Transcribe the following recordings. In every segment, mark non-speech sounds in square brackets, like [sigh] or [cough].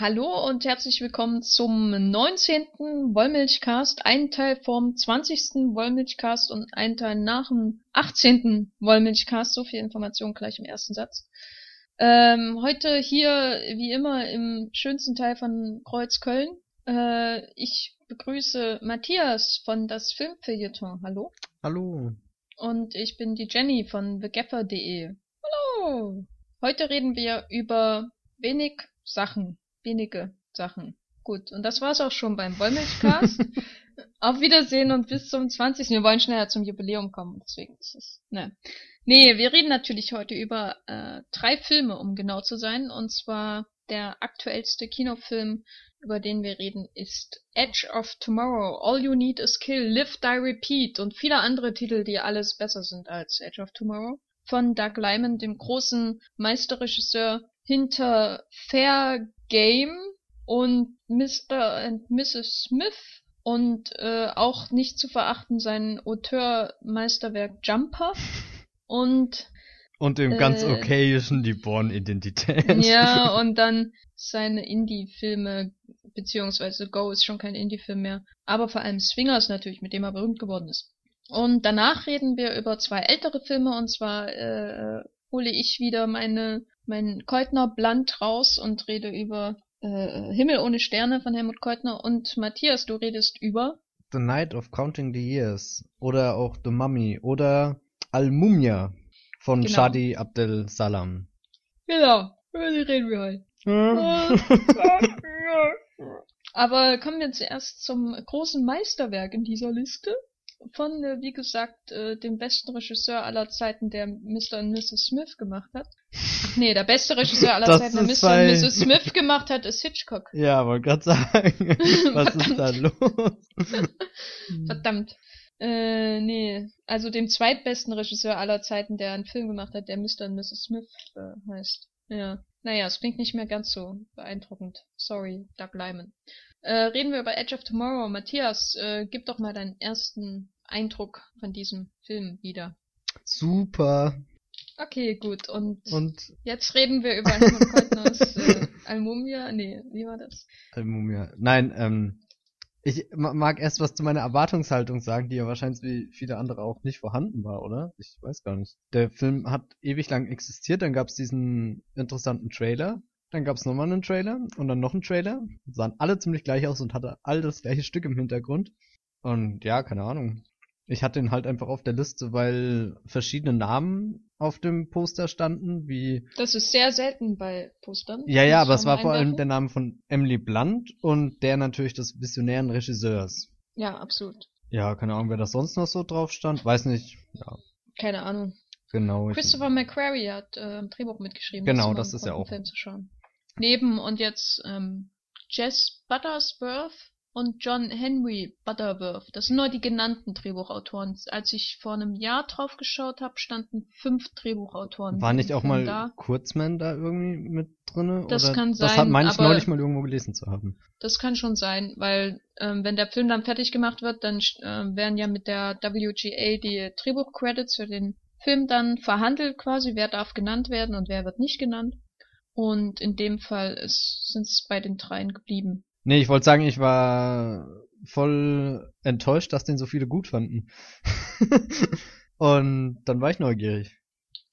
Hallo und herzlich willkommen zum 19. Wollmilchcast, ein Teil vom 20. Wollmilchcast und ein Teil nach dem 18. Wollmilchcast. So viel Information gleich im ersten Satz. Ähm, heute hier, wie immer, im schönsten Teil von Kreuzköln. Äh, ich begrüße Matthias von das Filmfeuilleton. Hallo. Hallo. Und ich bin die Jenny von thegaffer.de. Hallo. Heute reden wir über wenig Sachen wenige Sachen. Gut, und das war's auch schon beim Wollmilchcast. [laughs] Auf Wiedersehen und bis zum 20. Wir wollen schneller zum Jubiläum kommen, deswegen ist es, ne. Nee, wir reden natürlich heute über äh, drei Filme, um genau zu sein. Und zwar der aktuellste Kinofilm, über den wir reden, ist Edge of Tomorrow, All You Need Is Kill, Live, Die, Repeat und viele andere Titel, die alles besser sind als Edge of Tomorrow. Von Doug Lyman, dem großen Meisterregisseur hinter Fair Game und Mr. and Mrs. Smith und äh, auch nicht zu verachten sein Auteur-Meisterwerk Jumper [laughs] und und im äh, ganz okayischen Die Born-Identität. Ja, [laughs] und dann seine Indie-Filme, beziehungsweise Go ist schon kein Indie-Film mehr, aber vor allem Swingers natürlich, mit dem er berühmt geworden ist. Und danach reden wir über zwei ältere Filme, und zwar äh, hole ich wieder meine mein Keutner Bland raus und rede über äh, Himmel ohne Sterne von Helmut Keutner und Matthias, du redest über The Night of Counting the Years oder auch The Mummy oder Al-Mumia von genau. Shadi Abdel Salam. Genau, über die reden wir heute. [laughs] Aber kommen wir zuerst zum großen Meisterwerk in dieser Liste von, äh, wie gesagt, äh, dem besten Regisseur aller Zeiten, der Mr. und Mrs. Smith gemacht hat. Ach nee, der beste Regisseur aller Zeiten, der Mr. und Mrs. Smith gemacht hat, ist Hitchcock. [laughs] Ja, wollte gerade sagen. [laughs] Was ist da los? [laughs] Verdammt. Äh, nee, also dem zweitbesten Regisseur aller Zeiten, der einen Film gemacht hat, der Mr. und Mrs. Smith äh, heißt. Ja. Naja, es klingt nicht mehr ganz so beeindruckend. Sorry, Doug Lyman. Äh, reden wir über Edge of Tomorrow. Matthias, äh, gib doch mal deinen ersten Eindruck von diesem Film wieder. Super. Okay, gut. Und, und jetzt reden wir über [laughs] äh, Almumia. Nee, wie war das? Almumia. Nein, ähm, ich mag erst was zu meiner Erwartungshaltung sagen, die ja wahrscheinlich wie viele andere auch nicht vorhanden war, oder? Ich weiß gar nicht. Der Film hat ewig lang existiert, dann gab es diesen interessanten Trailer, dann gab es nochmal einen Trailer und dann noch einen Trailer. Sahen alle ziemlich gleich aus und hatte all das gleiche Stück im Hintergrund. Und ja, keine Ahnung. Ich hatte ihn halt einfach auf der Liste, weil verschiedene Namen auf dem Poster standen, wie. Das ist sehr selten bei Postern. Ja, ja, aber es war vor allem der Name von Emily Blunt und der natürlich des visionären Regisseurs. Ja, absolut. Ja, keine Ahnung, wer das sonst noch so drauf stand. Weiß nicht. Ja. Keine Ahnung. Genau. Christopher McQuarrie hat äh, ein Drehbuch mitgeschrieben. Genau, das ist ja auch. Film zu schauen. Neben und jetzt ähm, Jess Buttersworth und John Henry Butterworth. Das sind nur die genannten Drehbuchautoren. Als ich vor einem Jahr drauf geschaut habe, standen fünf Drehbuchautoren. War nicht auch mal da. Kurzman da irgendwie mit drinne? Das oder? kann sein. Das hat meine ich neulich mal irgendwo gelesen zu haben. Das kann schon sein, weil ähm, wenn der Film dann fertig gemacht wird, dann äh, werden ja mit der WGA die Drehbuchcredits für den Film dann verhandelt quasi, wer darf genannt werden und wer wird nicht genannt. Und in dem Fall sind es bei den dreien geblieben. Nee, ich wollte sagen, ich war voll enttäuscht, dass den so viele gut fanden. [laughs] und dann war ich neugierig.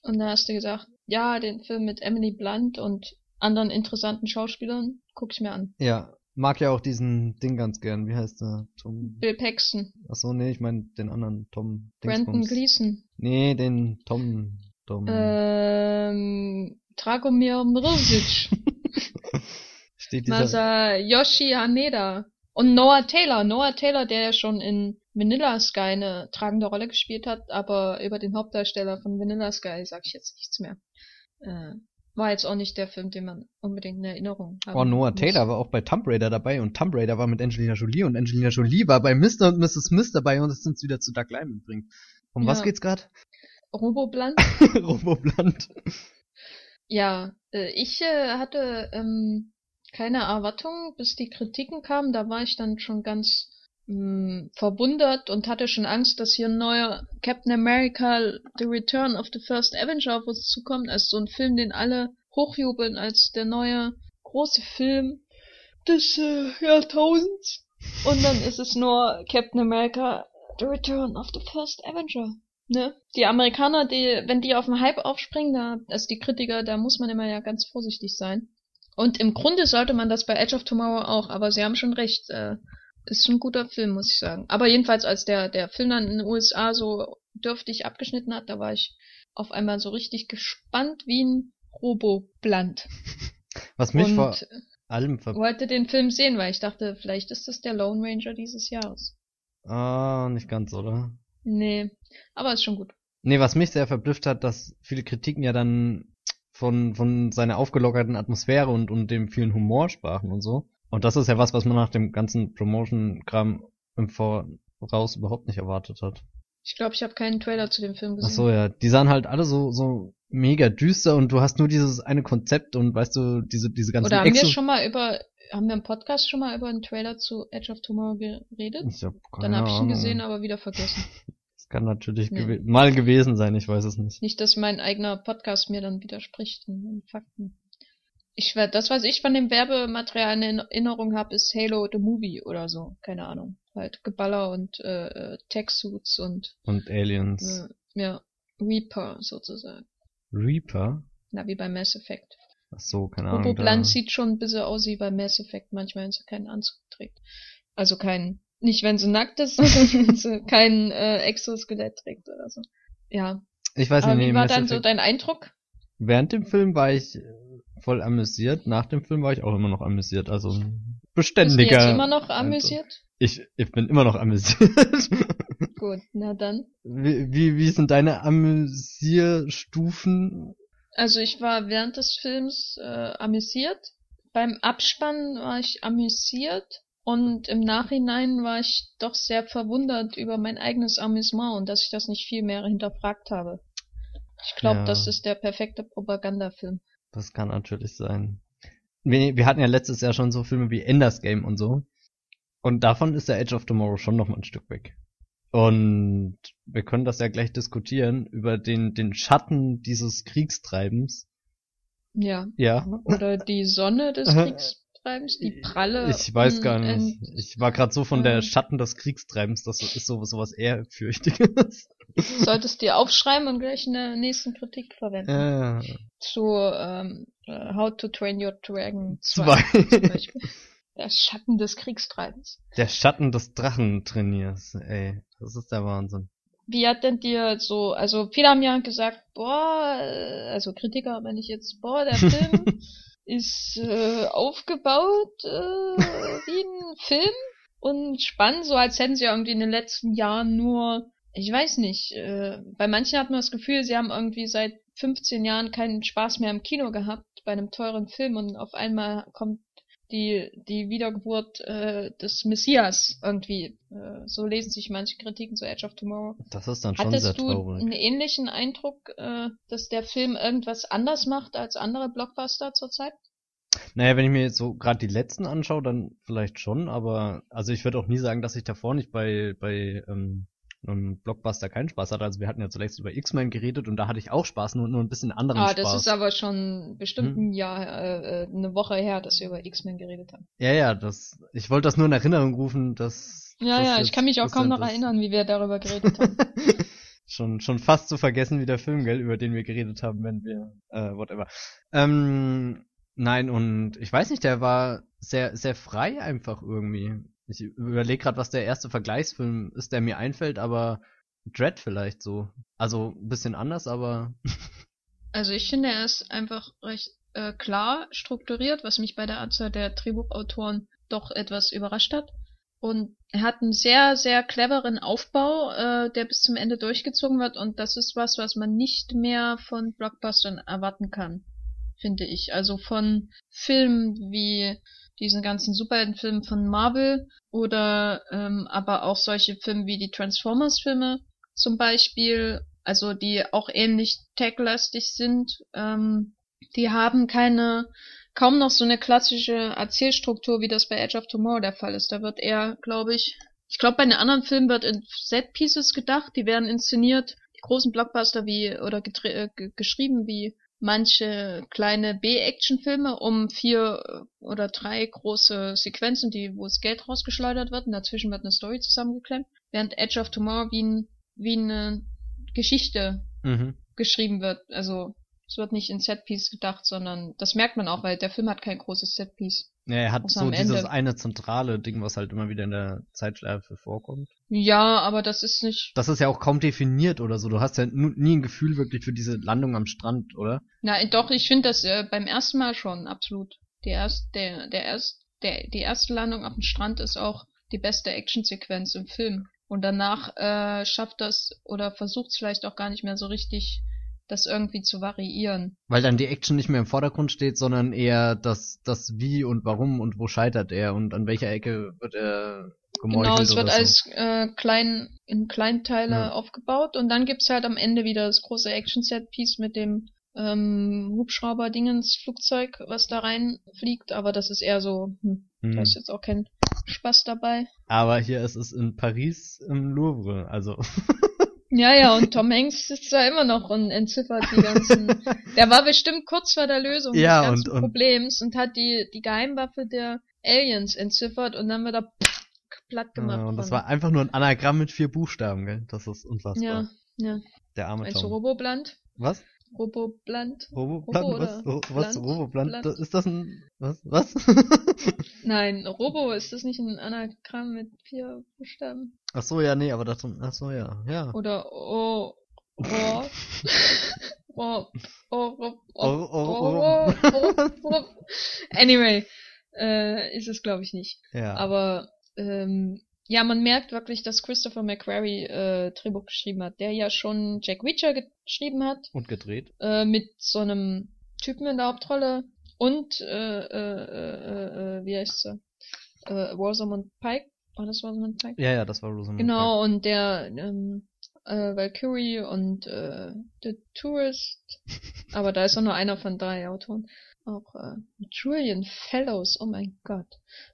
Und dann hast du gesagt, ja, den Film mit Emily Blunt und anderen interessanten Schauspielern guck ich mir an. Ja, mag ja auch diesen Ding ganz gern. Wie heißt der? Tom. Bill Paxton. Ach so, nee, ich meine den anderen Tom. Brandon Gleason. Nee, den Tom. Tom. Ähm, Dragomir Mrzic. [laughs] Steht dieser... Yoshi Haneda. Und Noah Taylor. Noah Taylor, der ja schon in Vanilla Sky eine tragende Rolle gespielt hat, aber über den Hauptdarsteller von Vanilla Sky sage ich jetzt nichts mehr. Äh, war jetzt auch nicht der Film, den man unbedingt in Erinnerung hat. Oh, Noah muss. Taylor war auch bei Tomb Raider dabei und Tomb Raider war mit Angelina Jolie und Angelina Jolie war bei Mr. und Mrs. Smith dabei und es uns wieder zu Doug Lyman bringt. Um ja. was geht's gerade? Robobland. Robobland. [laughs] Ja, äh, ich äh, hatte ähm, keine Erwartungen, bis die Kritiken kamen. Da war ich dann schon ganz mh, hm, verwundert und hatte schon Angst, dass hier ein neuer Captain America The Return of the First Avenger auf uns zukommt. Also so ein Film, den alle hochjubeln als der neue große Film. des äh, Jahrtausends. Und dann ist es nur Captain America, The Return of the First Avenger. Ne? Die Amerikaner, die, wenn die auf den Hype aufspringen, da, also die Kritiker, da muss man immer ja ganz vorsichtig sein. Und im Grunde sollte man das bei Edge of Tomorrow auch, aber sie haben schon recht. Äh, ist ein guter Film, muss ich sagen. Aber jedenfalls, als der, der Film dann in den USA so dürftig abgeschnitten hat, da war ich auf einmal so richtig gespannt wie ein Robobland. [laughs] Was mich Und vor allem ver wollte den Film sehen, weil ich dachte, vielleicht ist das der Lone Ranger dieses Jahres. Ah, nicht ganz, oder? Nee, aber ist schon gut. Nee, was mich sehr verblüfft hat, dass viele Kritiken ja dann von, von seiner aufgelockerten Atmosphäre und, und dem vielen Humor sprachen und so. Und das ist ja was, was man nach dem ganzen Promotion-Kram im Voraus überhaupt nicht erwartet hat. Ich glaube, ich habe keinen Trailer zu dem Film Ach gesehen. so, ja. Die sahen halt alle so, so mega düster und du hast nur dieses eine Konzept und weißt du, diese, diese ganzen Oder haben wir Exo- schon mal über, haben wir im Podcast schon mal über einen Trailer zu Edge of Tomorrow geredet? Ich hab Dann keine habe ich ihn gesehen, aber wieder vergessen. [laughs] Kann natürlich Nee. gewe mal gewesen sein, ich weiß es nicht. Nicht, dass mein eigener Podcast mir dann widerspricht in den Fakten. Ich werd, das, was ich von dem Werbematerial in Erinnerung habe, ist Halo the Movie oder so. Keine Ahnung. Halt Geballer und äh, äh, Tech-Suits und Und Aliens. äh, ja, Reaper sozusagen. Reaper? Na, wie bei Mass Effect. Ach so, keine Ahnung. Roboplant da- sieht schon ein bisschen aus wie bei Mass Effect, manchmal, wenn sie keinen Anzug trägt. Also kein, nicht wenn sie nackt ist, sondern [laughs] wenn sie kein äh, Exoskelett trägt oder so. Ja. Ich weiß nicht, wie war dann so dein Eindruck? Während dem Film war ich äh, voll amüsiert, nach dem Film war ich auch immer noch amüsiert, also Bist du beständiger. jetzt immer noch amüsiert? Ich, ich bin immer noch amüsiert. [laughs] Gut, na dann. wie, wie, wie sind deine Amüsierstufen? Also ich war während des Films äh, amüsiert. Beim Abspann war ich amüsiert. Und im Nachhinein war ich doch sehr verwundert über mein eigenes Amüsement und dass ich das nicht viel mehr hinterfragt habe. Ich glaube, Ja. das ist der perfekte Propagandafilm. Das kann natürlich sein. Wir, wir hatten ja letztes Jahr schon so Filme wie Enders Game und so. Und davon ist der Edge of Tomorrow schon noch mal ein Stück weg. Und wir können das ja gleich diskutieren über den, den Schatten dieses Kriegstreibens. Ja. Ja. Oder die Sonne des [laughs] Kriegstreibens, die pralle. Ich weiß gar nicht. Ich war gerade so von der Schatten des Kriegstreibens, das ist so sowas ehrfürchtiges. [laughs] Solltest dir aufschreiben und gleich in der nächsten Kritik verwenden. Ja. Zu ähm, äh, How to Train Your Dragon 2 Zwei. zum Beispiel. [laughs] Der Schatten des Kriegstreibens. Der Schatten des Drachentrainiers, ey. Das ist der Wahnsinn. Wie hat denn dir so, also viele haben ja gesagt, boah, äh, also Kritiker, wenn ich jetzt, boah, der Film [laughs] ist äh, aufgebaut äh, [laughs] wie ein Film und spannend, so als hätten sie irgendwie in den letzten Jahren nur, ich weiß nicht, äh, bei manchen hat man das Gefühl, sie haben irgendwie seit 15 Jahren keinen Spaß mehr im Kino gehabt bei einem teuren Film und auf einmal kommt die die Wiedergeburt äh, des Messias irgendwie. Äh, so lesen sich manche Kritiken zu Edge of Tomorrow. Das ist dann schon sehr Hattest du traurig. einen ähnlichen Eindruck, äh, dass der Film irgendwas anders macht als andere Blockbuster zurzeit? Naja, wenn ich mir jetzt so gerade die letzten anschaue, dann vielleicht schon, aber also ich würde auch nie sagen, dass ich davor nicht bei, bei ähm, einem Blockbuster keinen Spaß hatte. Also wir hatten ja zuletzt über X-Men geredet und da hatte ich auch Spaß, nur, nur ein bisschen anderen Ah, Spaß. das ist aber schon bestimmt Hm. ein Jahr, äh, äh, eine Woche her, dass wir über X-Men geredet haben. ja, ja, das. Ich wollte das nur in Erinnerung rufen, dass. Ja, das ja, ich kann mich auch kaum noch erinnern, wie wir darüber geredet haben. [laughs] schon, schon fast zu vergessen wie der Film, gell, über den wir geredet haben, wenn wir, äh, whatever. Ähm, nein, und ich weiß nicht, der war sehr, sehr frei einfach irgendwie. Ich überlege gerade, was der erste Vergleichsfilm ist, der mir einfällt, aber Dread vielleicht so. Also ein bisschen anders, aber [laughs] Also ich finde, er ist einfach recht äh, klar strukturiert, was mich bei der Anzahl der Drehbuchautoren doch etwas überrascht hat. Und er hat einen sehr, sehr cleveren Aufbau, äh, der bis zum Ende durchgezogen wird. Und das ist was, was man nicht mehr von Blockbustern erwarten kann, finde ich. Also von Filmen wie diesen ganzen Superheldenfilmen von Marvel oder ähm, aber auch solche Filme wie die Transformers-Filme zum Beispiel, also die auch ähnlich tech-lastig sind, ähm, die haben keine, kaum noch so eine klassische Erzählstruktur, wie das bei Edge of Tomorrow der Fall ist. Da wird eher, glaube ich, ich glaube, bei den anderen Filmen wird in Set-Pieces gedacht, die werden inszeniert, die großen Blockbuster wie, oder äh, ge- geschrieben wie manche kleine B-Action-Filme um vier oder drei große Sequenzen, die, wo das Geld rausgeschleudert wird und dazwischen wird eine Story zusammengeklemmt, während Edge of Tomorrow wie, ein, wie eine Geschichte Mhm. geschrieben wird. Also es wird nicht in Setpiece gedacht, sondern das merkt man auch, weil der Film hat kein großes Setpiece. Ja, er hat so am dieses Ende. eine zentrale Ding, was halt immer wieder in der Zeitschleife vorkommt. Ja, aber das ist nicht. Das ist ja auch kaum definiert oder so. Du hast ja nie ein Gefühl wirklich für diese Landung am Strand, oder? Na, doch, ich finde das äh, beim ersten Mal schon absolut. Die erst, der, der erst, der, die erste Landung auf dem Strand ist auch die beste Actionsequenz im Film. Und danach äh, schafft das oder versucht es vielleicht auch gar nicht mehr so richtig, das irgendwie zu variieren. Weil dann die Action nicht mehr im Vordergrund steht, sondern eher das, das Wie und Warum und wo scheitert er und an welcher Ecke wird er gemeuchelt Genau, es wird so. als äh, klein in Kleinteile Ja. aufgebaut und dann gibt's halt am Ende wieder das große Action-Set-Piece mit dem ähm, Hubschrauber-Dingens-Flugzeug, was da reinfliegt, aber das ist eher so, hm, Hm. da ist jetzt auch kein Spaß dabei. Aber hier ist es in Paris im Louvre, also. [laughs] Ja, ja, und Tom Hanks sitzt da immer noch und entziffert die ganzen. [laughs] der war bestimmt kurz vor der Lösung Ja, des ganzen und- und- Problems und hat die, die Geheimwaffe der Aliens entziffert und dann wird er platt gemacht. Ja, und das war einfach nur ein Anagramm mit vier Buchstaben, gell? Das ist unfassbar. Ja, ja. Der arme Meinst du Tom. Robobland? Was? Robobland? Roboplant? Robo was? Ro- was? Das- Ist das ein. Was? Was? [laughs] [laughs] Nein, Robo, ist das nicht ein Anagramm mit vier Buchstaben? ach so, ja, nee, aber das. Ach so, ja. Ja. Oder O. Oh, oh, oh. Anyway, äh, ist es glaube ich nicht. Ja. Aber ähm, ja, man merkt wirklich, dass Christopher McQuarrie äh, Drehbuch geschrieben hat, der ja schon Jack Reacher geschrieben hat, und gedreht. äh, mit so einem Typen in der Hauptrolle und äh, äh, äh, äh, wie heißt sie? Äh, Rosamund Pike. War das Rosamund Pike? Ja, ja, das war Rosamund. Genau, und der ähm, äh, Valkyrie und äh, The Tourist. [laughs] Aber da ist auch nur einer von drei Autoren. Auch äh, Julian Fellows, oh mein Gott.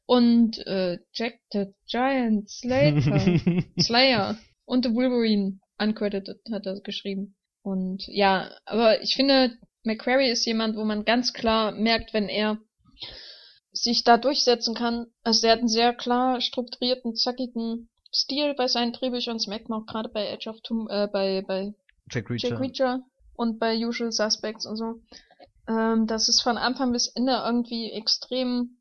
Und äh, Jack the Giant Slater. [laughs] Slayer und The Wolverine uncredited hat er geschrieben. Und ja, aber ich finde, McQuarrie ist jemand, wo man ganz klar merkt, wenn er sich da durchsetzen kann. Also er hat einen sehr klar strukturierten, zackigen Stil bei seinen Drehbüchern. Das merkt man auch gerade bei Edge of Tomb, äh, bei, bei Jack Reacher. Jack Reacher und bei Usual Suspects und so. Ähm, das ist von Anfang bis Ende irgendwie extrem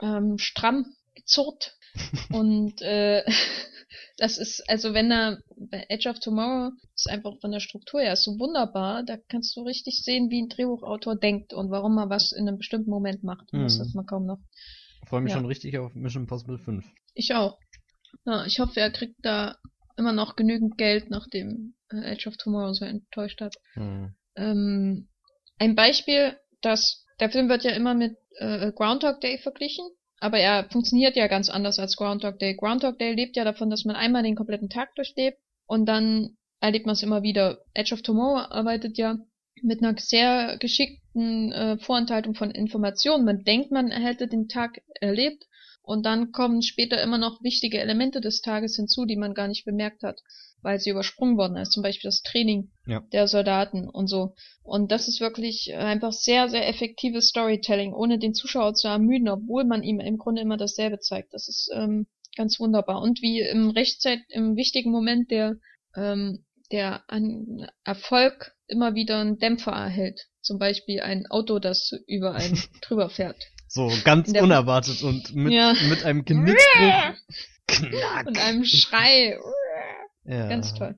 ähm, stramm gezurrt. [laughs] und äh, [laughs] das ist, also wenn er bei Edge of Tomorrow ist einfach von der Struktur her so wunderbar, da kannst du richtig sehen, wie ein Drehbuchautor denkt und warum er was in einem bestimmten Moment macht. Und Das Mhm. ist man kaum noch. Freue mich Ja. schon richtig auf Mission Impossible 5. Ich auch. Ja, ich hoffe, er kriegt da immer noch genügend Geld, nachdem äh, Edge of Tomorrow so enttäuscht hat. Hm. Ähm, ein Beispiel, dass der Film wird ja immer mit äh, Groundhog Day verglichen, aber er funktioniert ja ganz anders als Groundhog Day. Groundhog Day lebt ja davon, dass man einmal den kompletten Tag durchlebt und dann erlebt man es immer wieder. Edge of Tomorrow arbeitet ja mit einer sehr geschickten äh, Vorenthaltung von Informationen. Man denkt, man hätte den Tag erlebt und dann kommen später immer noch wichtige Elemente des Tages hinzu, die man gar nicht bemerkt hat, weil sie übersprungen worden ist. Zum Beispiel das Training Ja. der Soldaten und so. Und das ist wirklich einfach sehr, sehr effektives Storytelling, ohne den Zuschauer zu ermüden, obwohl man ihm im Grunde immer dasselbe zeigt. Das ist ähm, ganz wunderbar. Und wie im Rechtzeit, im wichtigen Moment der, ähm, der an Erfolg immer wieder einen Dämpfer erhält. Zum Beispiel ein Auto, das über einen [laughs] drüber fährt. So, ganz unerwartet und mit, Ja. mit einem Genickbruch. Knack. [laughs] Und einem Schrei. Ja. Ganz toll.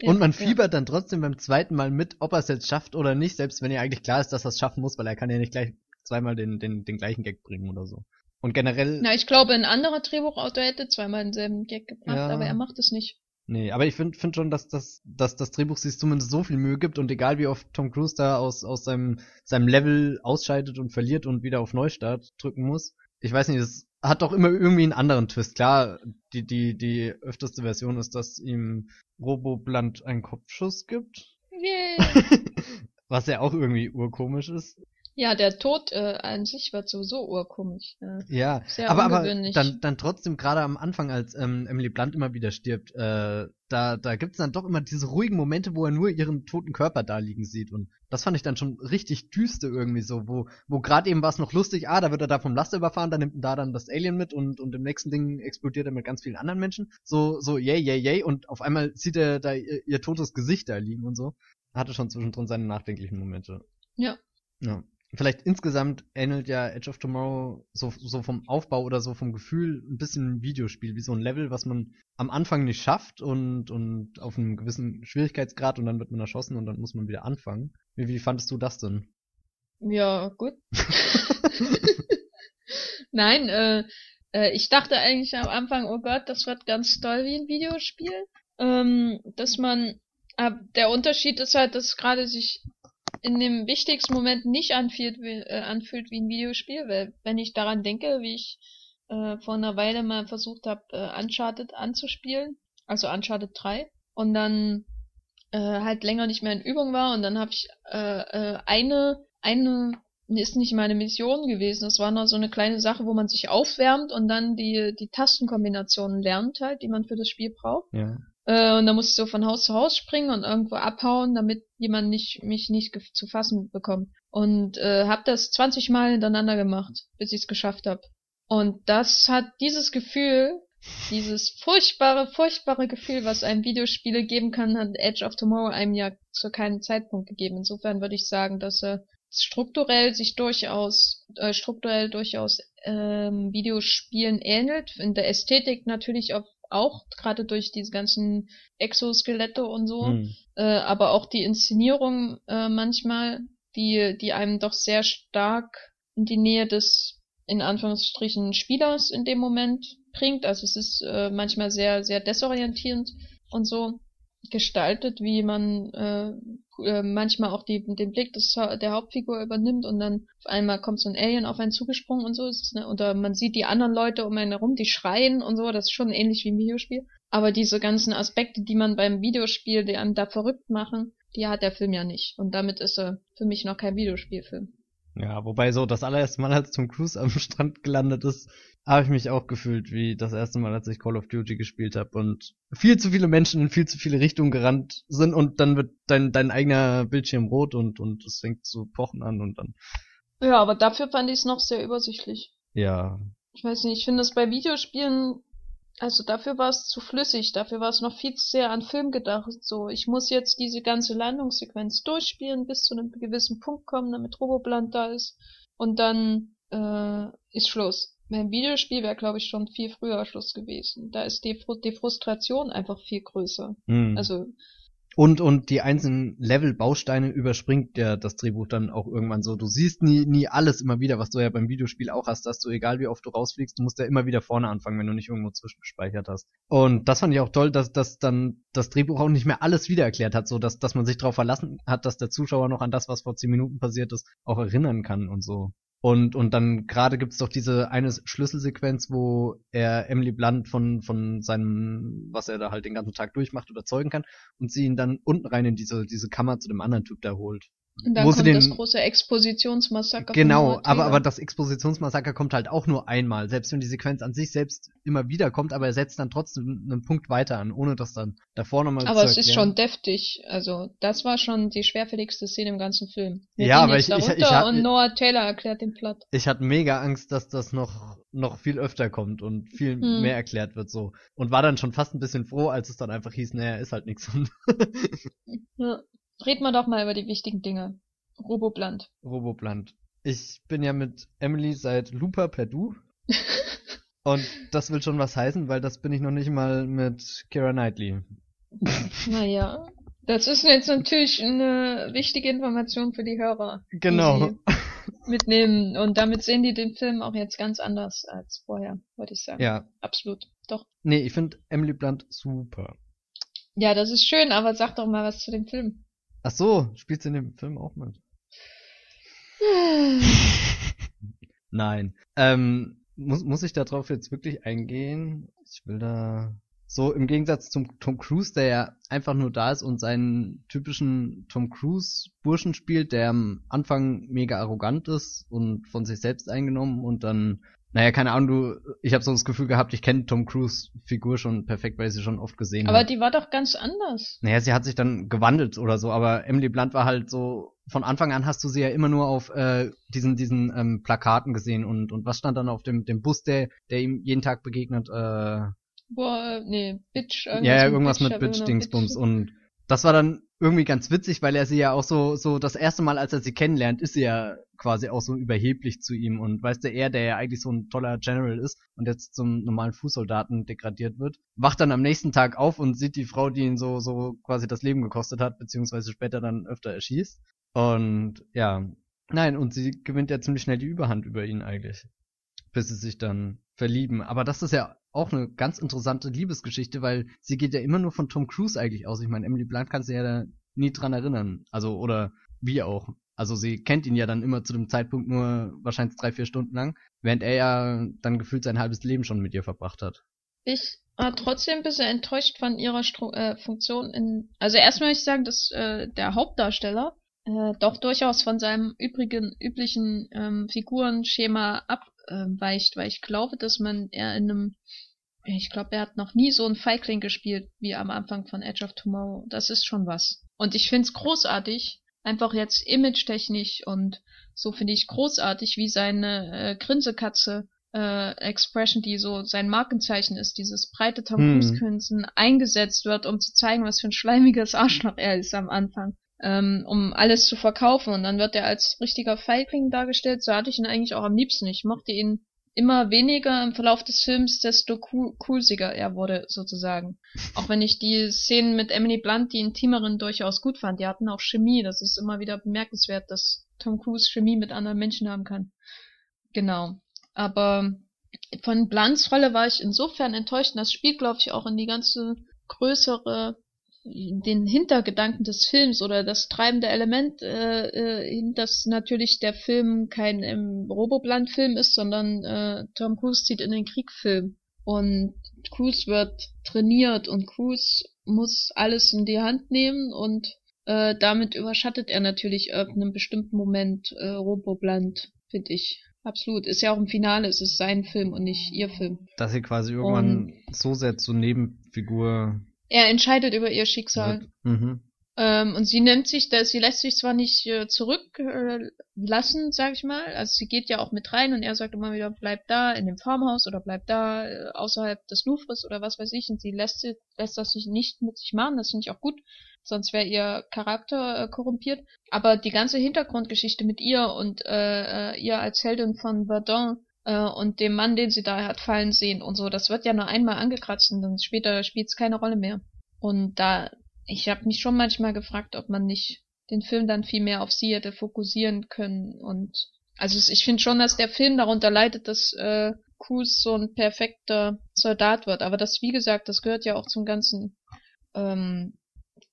Ja, Und man ja. fiebert dann trotzdem beim zweiten Mal mit, ob er es jetzt schafft oder nicht, selbst wenn ja eigentlich klar ist, dass er es schaffen muss, weil er kann ja nicht gleich zweimal den, den, den gleichen Gag bringen oder so. Und generell, Na, ich glaube, ein anderer Drehbuchautor hätte zweimal denselben Gag gebracht, Ja. aber er macht es nicht. nee, aber ich finde find schon, dass das, dass das Drehbuch sich zumindest so viel Mühe gibt und egal wie oft Tom Cruise da aus, aus seinem, seinem Level ausscheidet und verliert und wieder auf Neustart drücken muss. Ich weiß nicht, es hat doch immer irgendwie einen anderen Twist. Klar, die, die, die öfteste Version ist, dass ihm Robobland einen Kopfschuss gibt. Yay. [laughs] Was ja auch irgendwie urkomisch ist. Ja, der Tod äh, an sich wird sowieso urkomisch. Äh, Ja, sehr aber, aber dann, dann trotzdem gerade am Anfang, als ähm, Emily Blunt immer wieder stirbt, äh, da, da gibt's dann doch immer diese ruhigen Momente, wo er nur ihren toten Körper da liegen sieht. Und das fand ich dann schon richtig düster irgendwie so, wo, wo gerade eben war es noch lustig, ah, da wird er da vom Laster überfahren, dann nimmt er da dann das Alien mit und, und im nächsten Ding explodiert er mit ganz vielen anderen Menschen. So, so, yay, yay, yay, und auf einmal sieht er da ihr, ihr totes Gesicht da liegen und so. Hatte schon zwischendrin seine nachdenklichen Momente. Ja. Ja. Vielleicht insgesamt ähnelt ja Edge of Tomorrow so, so vom Aufbau oder so vom Gefühl ein bisschen ein Videospiel, wie so ein Level, was man am Anfang nicht schafft und, und auf einem gewissen Schwierigkeitsgrad und dann wird man erschossen und dann muss man wieder anfangen. Wie, wie fandest du das denn? Ja, gut. [laughs] Nein, äh, äh, ich dachte eigentlich am Anfang, oh Gott, das wird ganz toll wie ein Videospiel. Ähm, dass man, aber der Unterschied ist halt, dass gerade sich in dem wichtigsten Moment nicht anfühlt wie, äh, anfühlt wie ein Videospiel, weil wenn ich daran denke, wie ich äh, vor einer Weile mal versucht habe, äh, Uncharted anzuspielen, also Uncharted 3, und dann äh, halt länger nicht mehr in Übung war und dann habe ich äh, äh, eine eine ist nicht meine Mission gewesen. Das war nur so eine kleine Sache, wo man sich aufwärmt und dann die die Tastenkombinationen lernt halt, die man für das Spiel braucht. Ja. Äh, und da musste ich so von Haus zu Haus springen und irgendwo abhauen, damit jemand nicht mich nicht zu fassen bekommt. Und äh, habe das 20 Mal hintereinander gemacht, bis ich es geschafft habe. Und das hat dieses Gefühl, dieses furchtbare, furchtbare Gefühl, was einem Videospiele geben kann, hat Edge of Tomorrow einem ja zu keinem Zeitpunkt gegeben. Insofern würde ich sagen, dass er strukturell sich durchaus, äh, strukturell durchaus ähm, Videospielen ähnelt. In der Ästhetik natürlich auch, auch gerade durch diese ganzen Exoskelette und so, Hm. äh, aber auch die Inszenierung äh, manchmal, die, die einem doch sehr stark in die Nähe des, in Anführungsstrichen, Spielers in dem Moment bringt. Also es ist äh, manchmal sehr, sehr desorientierend und so gestaltet, wie man äh, äh, manchmal auch die, den Blick des, der Hauptfigur übernimmt und dann auf einmal kommt so ein Alien auf einen zugesprungen und so ist es, ne? Oder man sieht die anderen Leute um einen herum, die schreien und so, das ist schon ähnlich wie im Videospiel. Aber diese ganzen Aspekte, die man beim Videospiel, die einem da verrückt machen, die hat der Film ja nicht. Und damit ist er für mich noch kein Videospielfilm. Ja, wobei so das allererste Mal, als Tom Cruise am Strand gelandet ist, habe ich mich auch gefühlt wie das erste Mal, als ich Call of Duty gespielt habe und viel zu viele Menschen in viel zu viele Richtungen gerannt sind und dann wird dein dein eigener Bildschirm rot und und es fängt zu pochen an und dann Ja, aber dafür fand ich es noch sehr übersichtlich. ja Ich weiß nicht, ich finde es bei Videospielen, also dafür war es zu flüssig, dafür war es noch viel zu sehr an Film gedacht. So, ich muss jetzt diese ganze Landungssequenz durchspielen, bis zu einem gewissen Punkt kommen, damit Roboplant da ist. Und dann äh, ist Schluss. Beim Videospiel wäre, glaube ich, schon viel früher Schluss gewesen. Da ist die, die Frustration einfach viel größer. hm. Also, und und die einzelnen Level Bausteine überspringt ja das Drehbuch dann auch irgendwann so. Du siehst nie nie alles immer wieder, was du ja beim Videospiel auch hast, dass du egal wie oft du rausfliegst, du musst ja immer wieder vorne anfangen, wenn du nicht irgendwo zwischengespeichert hast. Und das fand ich auch toll, dass dass dann das Drehbuch auch nicht mehr alles wieder erklärt hat, so dass dass man sich darauf verlassen hat, dass der Zuschauer noch an das, was vor zehn Minuten passiert ist, auch erinnern kann und so. Und, und dann gerade gibt's doch diese eine Schlüsselsequenz, wo er Emily Blunt von, von seinem, was er da halt den ganzen Tag durchmacht, überzeugen kann und sie ihn dann unten rein in diese, diese Kammer zu dem anderen Typ da holt. Und dann kommt den- das große Expositionsmassaker. Genau, aber, aber das Expositionsmassaker kommt halt auch nur einmal, selbst wenn die Sequenz an sich selbst immer wieder kommt, aber er setzt dann trotzdem einen Punkt weiter an, ohne das dann davor nochmal Aber zu es ist schon deftig. Also, das war schon die schwerfälligste Szene im ganzen Film. Wir Ja, aber ich- ich- ich hab- und Noah Taylor erklärt den Plot. ich hatte mega Angst, dass das noch, noch viel öfter kommt und viel Hm. mehr erklärt wird so. Und war dann schon fast ein bisschen froh, als es dann einfach hieß, naja, ist halt nichts. [laughs] Ja. Reden wir doch mal über die wichtigen Dinge. Roboplant. Roboplant. Ich bin ja mit Emily seit Looper per Du. [laughs] und das will schon was heißen, weil das bin ich noch nicht mal mit Kira Knightley. naja. Das ist jetzt natürlich eine wichtige Information für die Hörer. die Genau. sie Mitnehmen. Und damit sehen die den Film auch jetzt ganz anders als vorher, würde ich sagen. Ja. Absolut. Doch. Nee, ich finde Emily Blunt super. Ja, das ist schön, aber sag doch mal was zu dem Film. Ach so, spielt sie in dem Film auch mit? [laughs] Nein. Ähm, muss, muss ich darauf jetzt wirklich eingehen? Ich will da. So im Gegensatz zum Tom Cruise, der ja einfach nur da ist und seinen typischen Tom Cruise Burschen spielt, der am Anfang mega arrogant ist und von sich selbst eingenommen und dann naja, keine Ahnung, du, ich habe so das Gefühl gehabt, ich kenne Tom Cruise Figur schon perfekt, weil ich sie schon oft gesehen habe. Aber die war doch ganz anders. Naja, sie hat sich dann gewandelt oder so, aber Emily Blunt war halt so, von Anfang an hast du sie ja immer nur auf äh, diesen, diesen ähm, Plakaten gesehen und, und was stand dann auf dem, dem Bus, der, der ihm jeden Tag begegnet? Äh, Boah, nee, Bitch. Irgendwas ja, ja, irgendwas mit Bitch-Dingsbums und das war dann irgendwie ganz witzig, weil er sie ja auch so, so das erste Mal, als er sie kennenlernt, ist sie ja quasi auch so überheblich zu ihm und weißt du, er, der ja eigentlich so ein toller General ist und jetzt zum normalen Fußsoldaten degradiert wird, wacht dann am nächsten Tag auf und sieht die Frau, die ihn so, so quasi das Leben gekostet hat, beziehungsweise später dann öfter erschießt. Und ja, nein, und sie gewinnt ja ziemlich schnell die Überhand über ihn eigentlich, bis sie sich dann verlieben. Aber das ist ja auch eine ganz interessante Liebesgeschichte, weil sie geht ja immer nur von Tom Cruise eigentlich aus. Ich meine, Emily Blunt kannst du ja da nie dran erinnern. Also, oder wie auch. Also sie kennt ihn ja dann immer zu dem Zeitpunkt nur wahrscheinlich drei, vier Stunden lang, während er ja dann gefühlt sein halbes Leben schon mit ihr verbracht hat. Ich war trotzdem ein bisschen enttäuscht von ihrer Stru äh, Funktion in. Also erstmal möchte ich sagen, dass äh, der Hauptdarsteller äh, doch durchaus von seinem übrigen, üblichen ähm, Figurenschema abweicht, weil ich glaube, dass man eher in einem ich glaube, er hat noch nie so einen Feigling gespielt wie am Anfang von Edge of Tomorrow. Das ist schon was. Und ich find's großartig, einfach jetzt image-technisch und so finde ich großartig, wie seine äh, Grinsekatze äh, Expression, die so sein Markenzeichen ist, dieses breite Tom hm. Cruise Grinsen eingesetzt wird, um zu zeigen, was für ein schleimiges Arschloch er ist am Anfang, ähm, um alles zu verkaufen und dann wird er als richtiger Feigling dargestellt. So hatte ich ihn eigentlich auch am liebsten. Ich mochte ihn immer weniger im Verlauf des Films, desto cool, coolsiger er wurde, sozusagen. Auch wenn ich die Szenen mit Emily Blunt, die intimeren, durchaus gut fand. Die hatten auch Chemie. Das ist immer wieder bemerkenswert, dass Tom Cruise Chemie mit anderen Menschen haben kann. Genau. Aber von Blunts Rolle war ich insofern enttäuscht. Und das spielt, glaube ich, auch in die ganze größere den Hintergedanken des Films oder das treibende Element, äh, äh, dass natürlich der Film kein ähm, Roboplan-Film ist, sondern äh, Tom Cruise zieht in den Krieg-Film. Und Cruise wird trainiert und Cruise muss alles in die Hand nehmen und äh, damit überschattet er natürlich ab einem bestimmten Moment äh, Roboplant, finde ich. Absolut. Ist ja auch im Finale, es ist sein Film und nicht ihr Film. Dass sie quasi irgendwann und, so sehr zur Nebenfigur er entscheidet über ihr Schicksal. Mhm. Ähm, und sie nimmt sich, da, sie lässt sich zwar nicht äh, zurücklassen, äh, sag ich mal, also sie geht ja auch mit rein und er sagt immer wieder, bleib da in dem Farmhaus oder bleib da äh, außerhalb des Louvres oder was weiß ich und sie lässt, lässt das sich nicht mit sich machen, das finde ich auch gut, sonst wäre ihr Charakter äh, korrumpiert. Aber die ganze Hintergrundgeschichte mit ihr und äh ihr als Heldin von Verdun äh, und dem Mann, den sie da hat fallen sehen und so, das wird ja nur einmal angekratzt und dann später spielt es keine Rolle mehr. Und da, ich habe mich schon manchmal gefragt, ob man nicht den Film dann viel mehr auf sie hätte fokussieren können und also ich finde schon, dass der Film darunter leidet, dass äh, Cruz so ein perfekter Soldat wird. Aber das, wie gesagt, das gehört ja auch zum ganzen, ähm,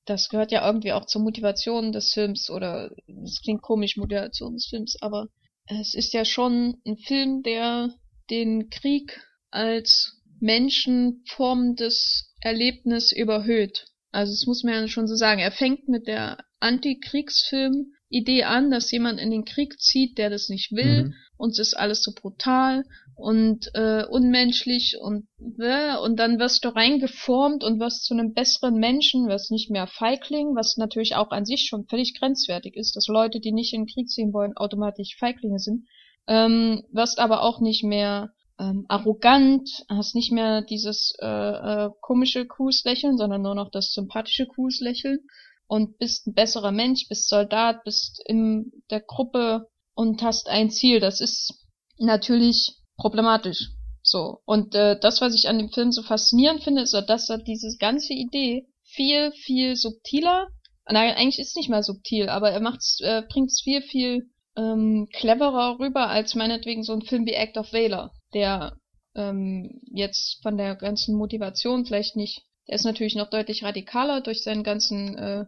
das gehört ja irgendwie auch zur Motivation des Films oder es klingt komisch, Motivation des Films, aber es ist ja schon ein Film, der den Krieg als menschenformendes Erlebnis überhöht. Also das muss man ja schon so sagen. Er fängt mit der Antikriegsfilm-Idee an, dass jemand in den Krieg zieht, der das nicht will. Mhm. Uns ist alles so brutal und äh, unmenschlich und äh, und dann wirst du reingeformt und wirst zu einem besseren Menschen, wirst nicht mehr Feigling, was natürlich auch an sich schon völlig grenzwertig ist, dass Leute, die nicht in den Krieg ziehen wollen, automatisch Feiglinge sind. Ähm, wirst aber auch nicht mehr ähm, arrogant, hast nicht mehr dieses äh, äh, komische Kuhslächeln, sondern nur noch das sympathische Kuhslächeln und bist ein besserer Mensch, bist Soldat, bist in der Gruppe und hast ein Ziel. Das ist natürlich problematisch. So. Und äh, das, was ich an dem Film so faszinierend finde, ist, dass er diese ganze Idee viel, viel subtiler, nein, eigentlich ist es nicht mal subtil, aber er macht's, äh, bringt's viel, viel ähm, cleverer rüber als meinetwegen so ein Film wie Act of Valor, der ähm, jetzt von der ganzen Motivation vielleicht nicht, der ist natürlich noch deutlich radikaler durch seinen ganzen äh,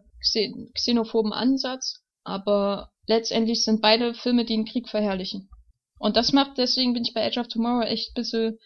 xenophoben Ansatz, aber letztendlich sind beide Filme, die den Krieg verherrlichen. Und das macht, deswegen bin ich bei Edge of Tomorrow echt ein bisschen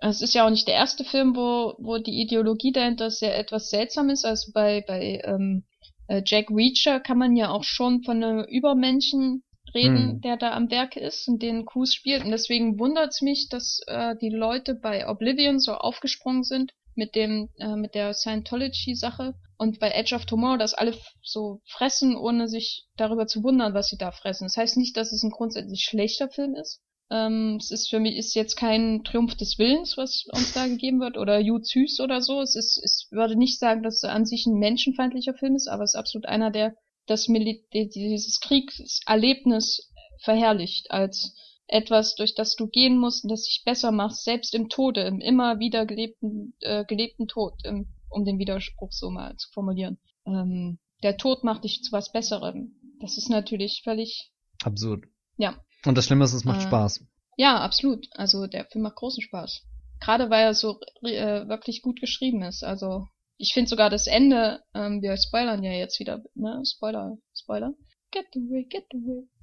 es ist ja auch nicht der erste Film, wo, wo die Ideologie dahinter sehr etwas seltsam ist. Also bei, bei ähm, äh, Jack Reacher kann man ja auch schon von einem Übermenschen reden, hm. der da am Werk ist und den Cruise spielt. Und deswegen wundert es mich, dass äh, die Leute bei Oblivion so aufgesprungen sind mit dem, äh, mit der Scientology-Sache und bei Edge of Tomorrow, dass alle so fressen, ohne sich darüber zu wundern, was sie da fressen. Das heißt nicht, dass es ein grundsätzlich schlechter Film ist. Ähm, es ist für mich ist jetzt kein Triumph des Willens, was uns da gegeben wird, oder Ju Süß oder so. Es ist, ich würde nicht sagen, dass es an sich ein menschenfeindlicher Film ist, aber es ist absolut einer, der das Mil dieses Kriegserlebnis verherrlicht als etwas, durch das du gehen musst und das dich besser macht, selbst im Tode, im immer wieder gelebten, äh, gelebten Tod, im, um den Widerspruch so mal zu formulieren. Ähm, der Tod macht dich zu was Besserem. Das ist natürlich völlig absurd. Ja. Und das Schlimme ist, es macht äh, Spaß. Ja, absolut. Also der Film macht großen Spaß. Gerade weil er so äh, wirklich gut geschrieben ist. Also ich finde sogar das Ende, ähm, wir spoilern ja jetzt wieder, ne? Spoiler, Spoiler. Get away, get away. [laughs]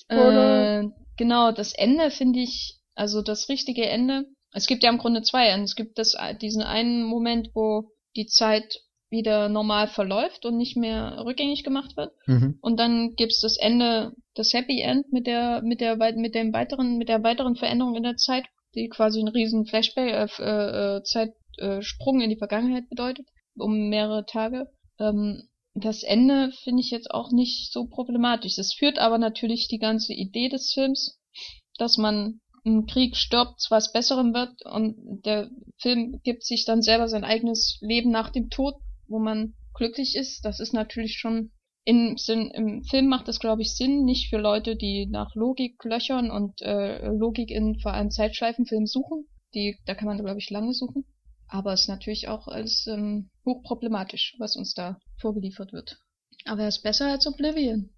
Spoiler. Äh, genau, das Ende finde ich, also das richtige Ende. Es gibt ja im Grunde zwei Enden. Es gibt das, diesen einen Moment, wo die Zeit wieder normal verläuft und nicht mehr rückgängig gemacht wird. Mhm. Und dann gibt's das Ende, das Happy End mit der, mit der, mit dem weiteren, mit der weiteren Veränderung in der Zeit, die quasi einen riesen Flashback, äh, äh, Zeitsprung in die Vergangenheit bedeutet um mehrere Tage. Ähm, das Ende finde ich jetzt auch nicht so problematisch. Es führt aber natürlich die ganze Idee des Films, dass man im Krieg stirbt, was Besserem wird und der Film gibt sich dann selber sein eigenes Leben nach dem Tod, wo man glücklich ist. Das ist natürlich schon im Sinn, im Film macht das glaube ich Sinn, nicht für Leute, die nach Logik löchern und äh, Logik in vor allem Zeitschleifenfilmen suchen. Die, da kann man glaube ich lange suchen. Aber es ist natürlich auch als ähm, hochproblematisch, was uns da vorgeliefert wird. Aber er ist besser als Oblivion.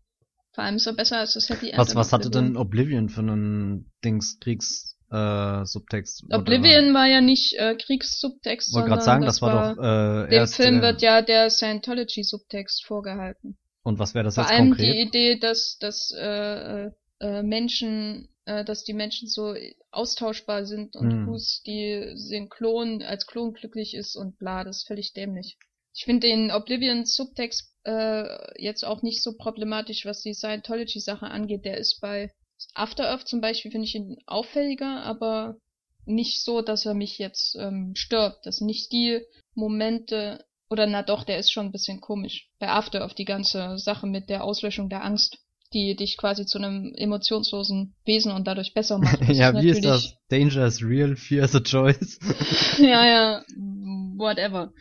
Vor allem ist er besser als das Happy End. Was, was hatte denn Oblivion für einen Dings Kriegs äh, Subtext? Oblivion war ja nicht äh, Kriegssubtext, sondern gerade sagen, das, das war doch äh, dem Film äh, wird ja der Scientology Subtext vorgehalten. Und was wäre das Vor jetzt allem konkret? die Idee, dass dass äh, äh, Menschen äh, dass die Menschen so austauschbar sind und hm. Hus, die den Klon als Klon glücklich ist und bla, das ist völlig dämlich. Ich finde den Oblivion Subtext äh, jetzt auch nicht so problematisch, was die Scientology-Sache angeht. Der ist bei After Earth zum Beispiel, finde ich ihn auffälliger, aber nicht so, dass er mich jetzt ähm, stört. Das sind nicht die Momente, oder na doch, der ist schon ein bisschen komisch. Bei After Earth die ganze Sache mit der Auslöschung der Angst die dich quasi zu einem emotionslosen Wesen und dadurch besser macht. [laughs] ja, wie ist das? Danger is real, fear is a choice. [laughs] ja, ja, whatever.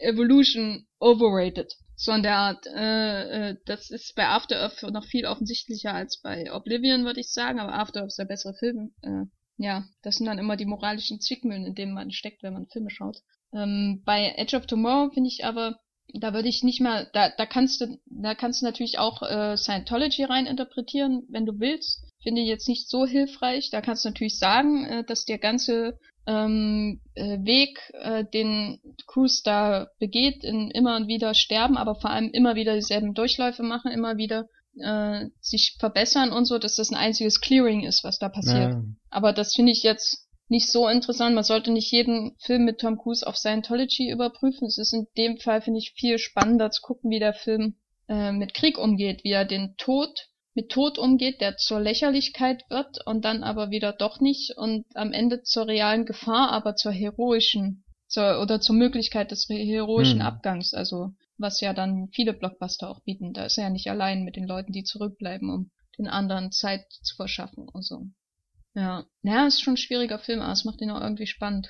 Evolution overrated. So an der Art. Äh, äh, das ist bei After Earth noch viel offensichtlicher als bei Oblivion, würde ich sagen, aber After Earth ist der bessere Film. Äh, ja, das sind dann immer die moralischen Zwickmühlen, in denen man steckt, wenn man Filme schaut. Ähm, bei Edge of Tomorrow finde ich aber da würde ich nicht mal, da, da kannst du, da kannst du natürlich auch äh, Scientology rein interpretieren, wenn du willst. Finde ich jetzt nicht so hilfreich. Da kannst du natürlich sagen, äh, dass der ganze ähm, äh, Weg, äh, den Cruz da begeht, in immer und wieder sterben, aber vor allem immer wieder dieselben Durchläufe machen, immer wieder äh, sich verbessern und so, dass das ein einziges Clearing ist, was da passiert. Ja. Aber das finde ich jetzt nicht so interessant. Man sollte nicht jeden Film mit Tom Cruise auf Scientology überprüfen. Es ist in dem Fall, finde ich, viel spannender zu gucken, wie der Film äh, mit Krieg umgeht, wie er den Tod mit Tod umgeht, der zur Lächerlichkeit wird und dann aber wieder doch nicht und am Ende zur realen Gefahr, aber zur heroischen zur, oder zur Möglichkeit des heroischen hm. Abgangs, also was ja dann viele Blockbuster auch bieten. Da ist er ja nicht allein mit den Leuten, die zurückbleiben, um den anderen Zeit zu verschaffen und so. Ja, ja, ist schon ein schwieriger Film, aber es macht ihn auch irgendwie spannend.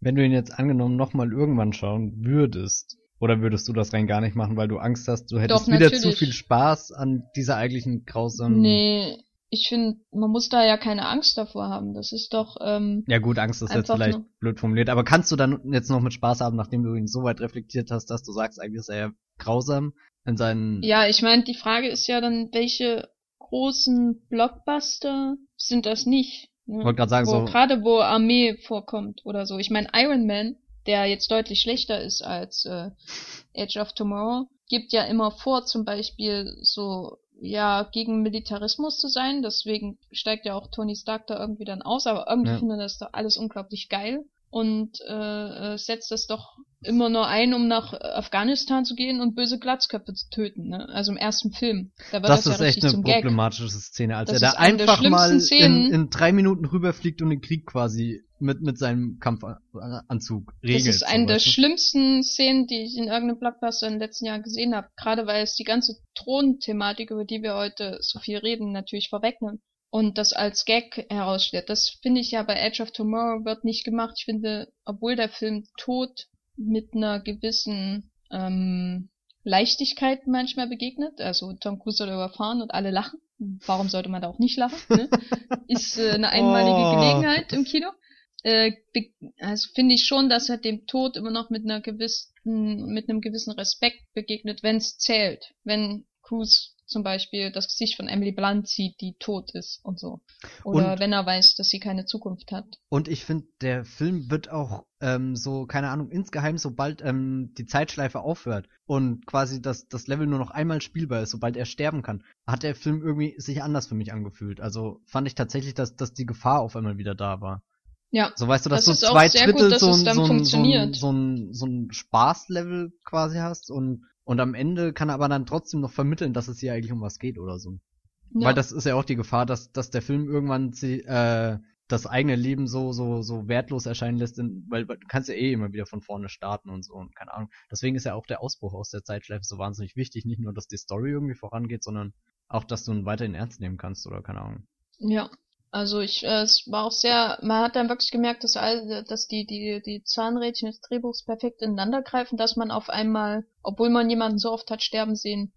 Wenn du ihn jetzt angenommen nochmal irgendwann schauen würdest, oder würdest du das rein gar nicht machen, weil du Angst hast, du hättest Doch, wieder zu viel Spaß an dieser eigentlichen grausamen. Nee, ich finde, man muss da ja keine Angst davor haben. Das ist doch. Ähm, ja gut, Angst ist jetzt vielleicht blöd formuliert, aber kannst du dann jetzt noch mit Spaß haben, nachdem du ihn so weit reflektiert hast, dass du sagst, eigentlich ist er ja grausam in seinen. Ja, ich meine, die Frage ist ja dann, welche großen Blockbuster sind das nicht. Ne? Wollte gerade sagen, wo, so. Gerade wo Armee vorkommt oder so. Ich meine, Iron Man, der jetzt deutlich schlechter ist als äh, Edge of Tomorrow, gibt ja immer vor, zum Beispiel so ja gegen Militarismus zu sein, deswegen steigt ja auch Tony Stark da irgendwie dann aus, aber irgendwie Ja. findet das doch alles unglaublich geil und äh, äh, setzt das doch immer nur ein, um nach Afghanistan zu gehen und böse Glatzköpfe zu töten, ne? Also im ersten Film. Da wird Das, das, ist ja echt eine zum Gag. problematische Szene, als Das er da einfach mal in, in drei Minuten rüberfliegt und den Krieg quasi mit, mit seinem Kampfanzug regelt. Das ist eine der schlimmsten Szenen, die ich in irgendeinem Blockbuster in den letzten Jahren gesehen habe. Gerade weil es die ganze Thronthematik, über die wir heute so viel reden, natürlich vorwegnimmt. Und das als Gag herausstellt. Das finde ich ja bei Edge of Tomorrow wird nicht gemacht. Ich finde, obwohl der Film Tod mit einer gewissen ähm, Leichtigkeit manchmal begegnet, also Tom Cruise soll überfahren und alle lachen. Warum sollte man da auch nicht lachen? Ne? [laughs] Ist äh, eine einmalige Oh. Gelegenheit im Kino äh, also finde ich schon, dass er dem Tod immer noch mit einer gewissen, mit einem gewissen Respekt begegnet, wenn es zählt. Wenn Cruise zum Beispiel das Gesicht von Emily Blunt sieht, die tot ist und so. Oder Und- wenn er weiß, dass sie keine Zukunft hat. Und ich finde, der Film wird auch ähm, so, keine Ahnung, insgeheim, sobald ähm, die Zeitschleife aufhört und quasi das, das Level nur noch einmal spielbar ist, sobald er sterben kann, hat der Film irgendwie sich anders für mich angefühlt. Also fand ich tatsächlich, dass, dass die Gefahr auf einmal wieder da war. Ja, So weißt du, dass Das du zwei gut, Drittel dass so, ein- so, ein- so, ein- so, ein, so ein Spaßlevel quasi hast und, und am Ende kann er aber dann trotzdem noch vermitteln, dass es hier eigentlich um was geht oder so. ja. Weil das ist ja auch die Gefahr, dass, dass der Film irgendwann sie, äh, das eigene Leben so, so, so wertlos erscheinen lässt, in, weil, weil du kannst ja eh immer wieder von vorne starten und so und keine Ahnung. Deswegen ist ja auch der Ausbruch aus der Zeitschleife so wahnsinnig wichtig. Nicht nur, dass die Story irgendwie vorangeht, sondern auch, dass du ihn weiterhin ernst nehmen kannst oder keine Ahnung. Ja, also ich, äh, es war auch sehr, man hat dann wirklich gemerkt, dass all, dass die, die, die Zahnrädchen des Drehbuchs perfekt ineinander greifen, dass man auf einmal, obwohl man jemanden so oft hat sterben sehen,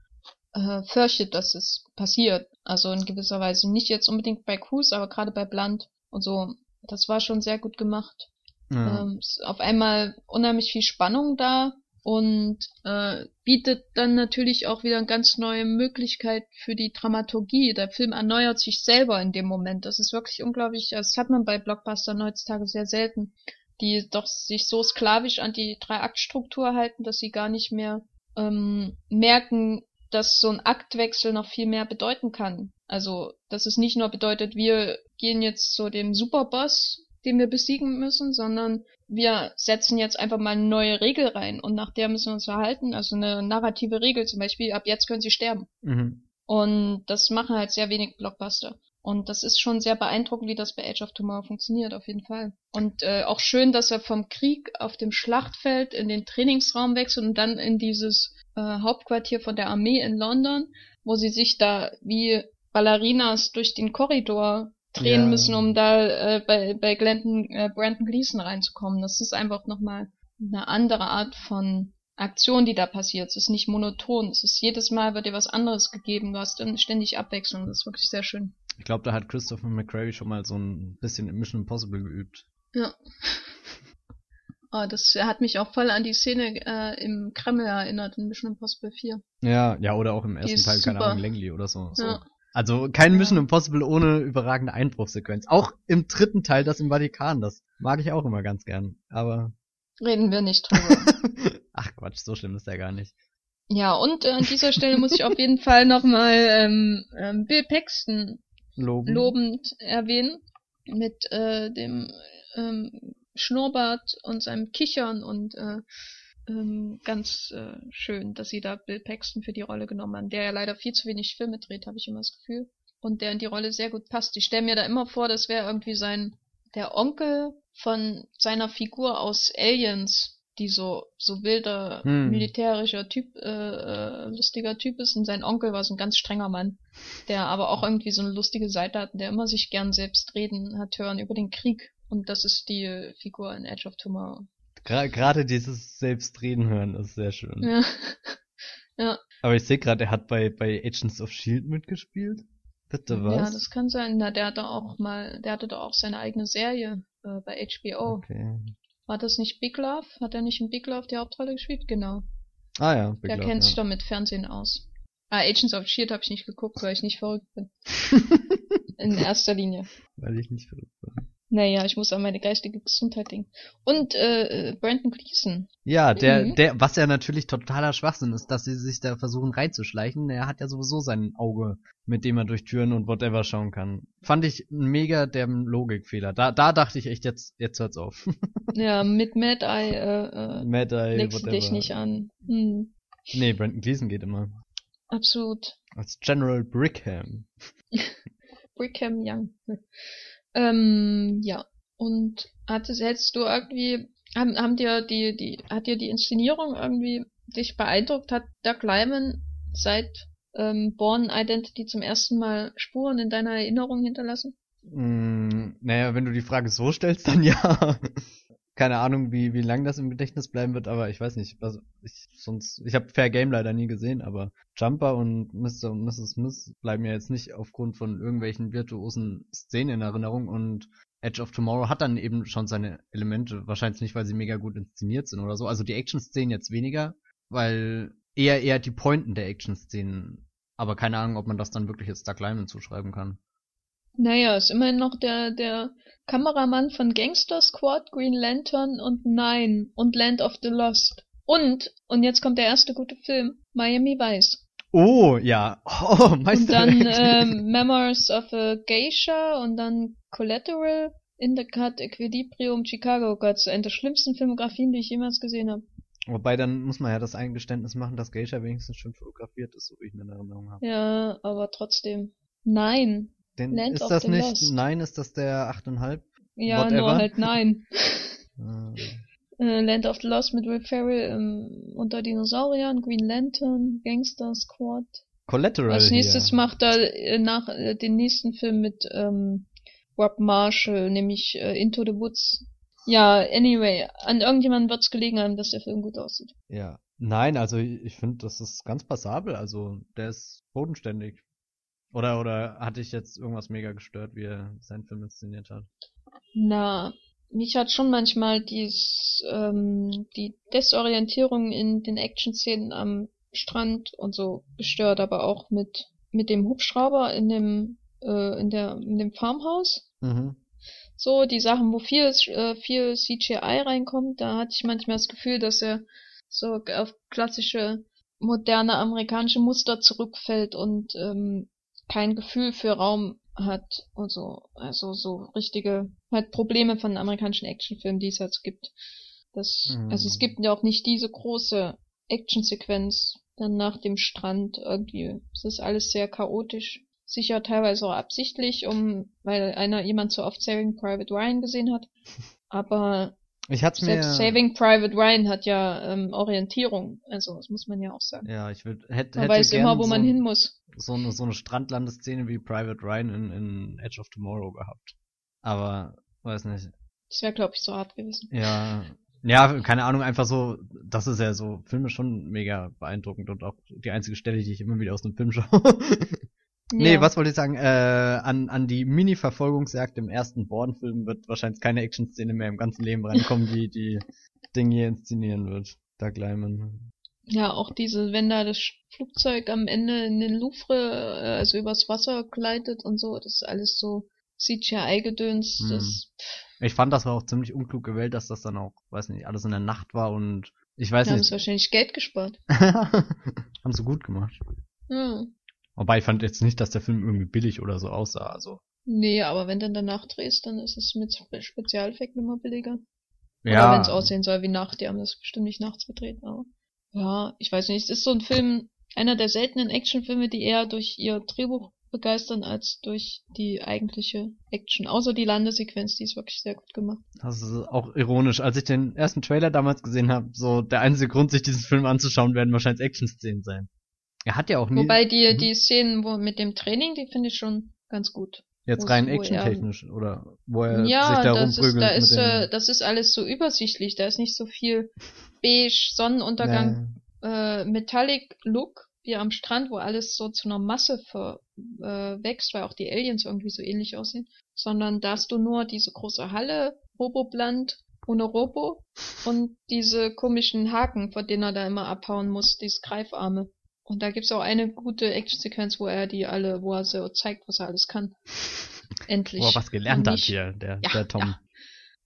äh, fürchtet, dass es passiert. Also in gewisser Weise nicht jetzt unbedingt bei Cruz, aber gerade bei Blunt und so. Das war schon sehr gut gemacht. Ja. Ähm, auf einmal unheimlich viel Spannung da und äh, bietet dann natürlich auch wieder eine ganz neue Möglichkeit für die Dramaturgie. Der Film erneuert sich selber in dem Moment. Das ist wirklich unglaublich. Das hat man bei Blockbustern heutzutage sehr selten, die doch sich so sklavisch an die Drei-Akt-Struktur halten, dass sie gar nicht mehr ähm, merken, dass so ein Aktwechsel noch viel mehr bedeuten kann. Also, dass es nicht nur bedeutet, wir gehen jetzt zu dem Superboss, den wir besiegen müssen, sondern wir setzen jetzt einfach mal eine neue Regel rein und nach der müssen wir uns verhalten. Also eine narrative Regel zum Beispiel, ab jetzt können sie sterben. Mhm. Und das machen halt sehr wenig Blockbuster. Und das ist schon sehr beeindruckend, wie das bei Age of Tomorrow funktioniert, auf jeden Fall. Und äh, auch schön, dass er vom Krieg auf dem Schlachtfeld in den Trainingsraum wechselt und dann in dieses äh, Hauptquartier von der Armee in London, wo sie sich da wie Ballerinas durch den Korridor drehen Ja. müssen, um da äh, bei, bei Glendon, äh, Brandon Gleason reinzukommen. Das ist einfach nochmal eine andere Art von Aktion, die da passiert. Es ist nicht monoton. Es ist jedes Mal wird dir was anderes gegeben. Du hast dann ständig Abwechslung. Das ist wirklich sehr schön. Ich glaube, da hat Christopher McQuarrie schon mal so ein bisschen in Mission Impossible geübt. Ja. [laughs] Oh, das hat mich auch voll an die Szene äh, im Kreml erinnert in Mission Impossible 4. Ja, ja, oder auch im ersten Teil, keine super. Ahnung, Langley oder so. so. Also kein. Mission Impossible ohne überragende Einbruchsequenz. Auch im dritten Teil, das im Vatikan, das mag ich auch immer ganz gern. Aber Reden wir nicht drüber. [laughs] ach Quatsch, so schlimm ist der gar nicht. ja, und äh, an dieser Stelle muss ich auf jeden Fall nochmal ähm, ähm, Bill Paxton Loben. lobend erwähnen. Mit äh, dem ähm, Schnurrbart und seinem Kichern und äh, ähm, ganz äh, schön, dass sie da Bill Paxton für die Rolle genommen haben, der ja leider viel zu wenig Filme dreht, habe ich immer das Gefühl. Und der in die Rolle sehr gut passt. Ich stelle mir da immer vor, das wäre irgendwie sein der Onkel von seiner Figur aus Aliens, die so so wilder Hm. militärischer Typ, äh, äh, lustiger Typ ist. Und sein Onkel war so ein ganz strenger Mann, der aber auch irgendwie so eine lustige Seite hat, und der immer sich gern selbst reden hat hören über den Krieg. Und das ist die Figur in Edge of Tomorrow. Gerade dieses Selbstreden hören ist sehr schön. Ja. [laughs] ja. Aber ich sehe gerade, er hat bei, bei Agents of Shield mitgespielt. Bitte was? Ja, das kann sein. Na, der hatte auch mal, der hatte doch auch seine eigene Serie äh, bei HBO. Okay. War das nicht Big Love? Hat er nicht in Big Love die Hauptrolle gespielt? Genau. Ah ja, Big der Love, kennt sich ja. doch mit Fernsehen aus. Ah, Agents of Shield habe ich nicht geguckt, weil ich nicht verrückt bin. [laughs] In erster Linie. Weil ich nicht verrückt bin. Naja, ich muss an meine geistige Gesundheit denken. Und äh, äh Brandon Gleason. Ja, der, mhm. der, was ja natürlich totaler Schwachsinn ist, dass sie sich da versuchen reinzuschleichen. Er hat ja sowieso sein Auge, mit dem er durch Türen und whatever schauen kann. Fand ich mega der Logikfehler. Da, da dachte ich echt, jetzt, jetzt hört's auf. [laughs] ja, mit Mad Eye, äh, äh Mad Eye, legst whatever. dich nicht an. Hm. Nee, Brandon Gleason geht immer. Absolut. Als General Brickham. [laughs] Brickham Young. Ähm, ja. Und hattest, hättest du irgendwie, haben, haben dir die, die, hat dir die Inszenierung irgendwie dich beeindruckt? Hat Doug Lyman seit ähm, Born Identity zum ersten Mal Spuren in deiner Erinnerung hinterlassen? Mm, naja, wenn du die Frage so stellst, dann ja. Keine Ahnung, wie, wie lang das im Gedächtnis bleiben wird, aber ich weiß nicht. Also ich, sonst, ich habe Fair Game leider nie gesehen, aber Jumper und Mr. und Mrs. Smith bleiben ja jetzt nicht aufgrund von irgendwelchen virtuosen Szenen in Erinnerung und Edge of Tomorrow hat dann eben schon seine Elemente, wahrscheinlich nicht, weil sie mega gut inszeniert sind oder so. Also die Action-Szenen jetzt weniger, weil eher eher die Pointen der Action-Szenen. Aber keine Ahnung, ob man das dann wirklich jetzt Doug Lyman zuschreiben kann. Naja, ist immerhin noch der, der Kameramann von Gangster Squad, Green Lantern und Nine und Land of the Lost. Und, und jetzt kommt der erste gute Film, Miami Vice. Oh, ja. Oh, [laughs] Meister. Und dann ähm, [laughs] Memoirs of a Geisha und dann Collateral, in the Cut, Equilibrium, Chicago. Oh Gott, so eine der schlimmsten Filmografien, die ich jemals gesehen habe. Wobei, dann muss man ja das Eingeständnis machen, dass Geisha wenigstens schön fotografiert ist, so wie ich in Erinnerung habe. Ja, aber trotzdem. Nein, den, Land ist das nicht, Lost. nein, ist das der 8,5? Ja, Whatever? nur halt nein. [laughs] äh, Land of the Lost mit Will Ferrell ähm, unter Dinosauriern, Green Lantern, Gangster Squad. Collateral Als nächstes hier. macht er äh, nach äh, den nächsten Film mit ähm, Rob Marshall, nämlich äh, Into the Woods. Ja, anyway, an irgendjemandem wird's gelegen haben, dass der Film gut aussieht. Ja. Nein, also ich finde, das ist ganz passabel. Also der ist bodenständig. Oder, oder hatte ich jetzt irgendwas mega gestört, wie er seinen Film inszeniert hat? Na, mich hat schon manchmal dies, ähm, die Desorientierung in den Action-Szenen am Strand und so gestört, aber auch mit, mit dem Hubschrauber in dem, äh, in der, in dem Farmhaus. Mhm. So, die Sachen, wo viel, äh, viel CGI reinkommt, da hatte ich manchmal das Gefühl, dass er so auf klassische moderne amerikanische Muster zurückfällt und ähm, kein Gefühl für Raum hat und so. Also so richtige halt Probleme von amerikanischen Actionfilmen, die es halt so gibt. Das, mhm. Also es gibt ja auch nicht diese große Actionsequenz dann nach dem Strand irgendwie. Es ist alles sehr chaotisch. Sicher teilweise auch absichtlich, um, weil einer jemand so oft Saving Private Ryan gesehen hat. [laughs] Aber ich hat's mir Selbst Saving Private Ryan hat ja ähm, Orientierung, also das muss man ja auch sagen. Ja, ich würde hätte man weiß immer, wo so man hin muss. So eine so eine Strandlandeszene wie Private Ryan in, in Edge of Tomorrow gehabt. Aber weiß nicht. Das wäre glaube ich so hart gewesen. Ja, ja, keine Ahnung, einfach so, das ist ja so Filme schon mega beeindruckend und auch die einzige Stelle, die ich immer wieder aus dem Film schaue. [laughs] Nee, ja. was wollte ich sagen? Äh, an, an die Mini-Verfolgungsjagd im ersten Born-Film wird wahrscheinlich keine Action-Szene mehr im ganzen Leben reinkommen, die die [laughs] Ding hier inszenieren wird. Doug Lyman. Ja, auch diese, wenn da das Flugzeug am Ende in den Louvre, äh, also übers Wasser gleitet und so, das ist alles so CGI-Gedöns. Hm. Das, ich fand, das war auch ziemlich unklug gewählt, dass das dann auch, weiß nicht, alles in der Nacht war und ich weiß die nicht. Haben wahrscheinlich Geld gespart. [laughs] haben sie gut gemacht. Ja. Wobei ich fand jetzt nicht, dass der Film irgendwie billig oder so aussah. Also. Nee, aber wenn du danach drehst, dann ist es mit Spezialeffekten immer billiger. Ja. Wenn es aussehen soll wie Nacht. Die haben das bestimmt nicht nachts gedreht, aber. Ja, ich weiß nicht. Es ist so ein Film, einer der seltenen Actionfilme, die eher durch ihr Drehbuch begeistern als durch die eigentliche Action. Außer die Landesequenz, die ist wirklich sehr gut gemacht. Das ist auch ironisch. Als ich den ersten Trailer damals gesehen habe, so der einzige Grund, sich diesen Film anzuschauen, werden wahrscheinlich Action-Szenen sein. Er hat ja auch nie. Wobei die, mhm. die Szenen wo mit dem Training, die finde ich schon ganz gut. Jetzt rein actiontechnisch, oder wo er ja, sich da das rumprügelt. Ist, da ist, äh, das ist alles so übersichtlich, da ist nicht so viel beige, Sonnenuntergang, nee. äh, Metallic Look, wie am Strand, wo alles so zu einer Masse ver, äh, wächst, weil auch die Aliens irgendwie so ähnlich aussehen, sondern da hast du nur diese große Halle, Robobland, ohne Robo und diese komischen Haken, vor denen er da immer abhauen muss, diese Greifarme. Und da gibt's auch eine gute Actionsequenz, wo er die alle, wo er so zeigt, was er alles kann. [laughs] Endlich. Wo er was gelernt hat hier, der, Ja, der Tom. ja.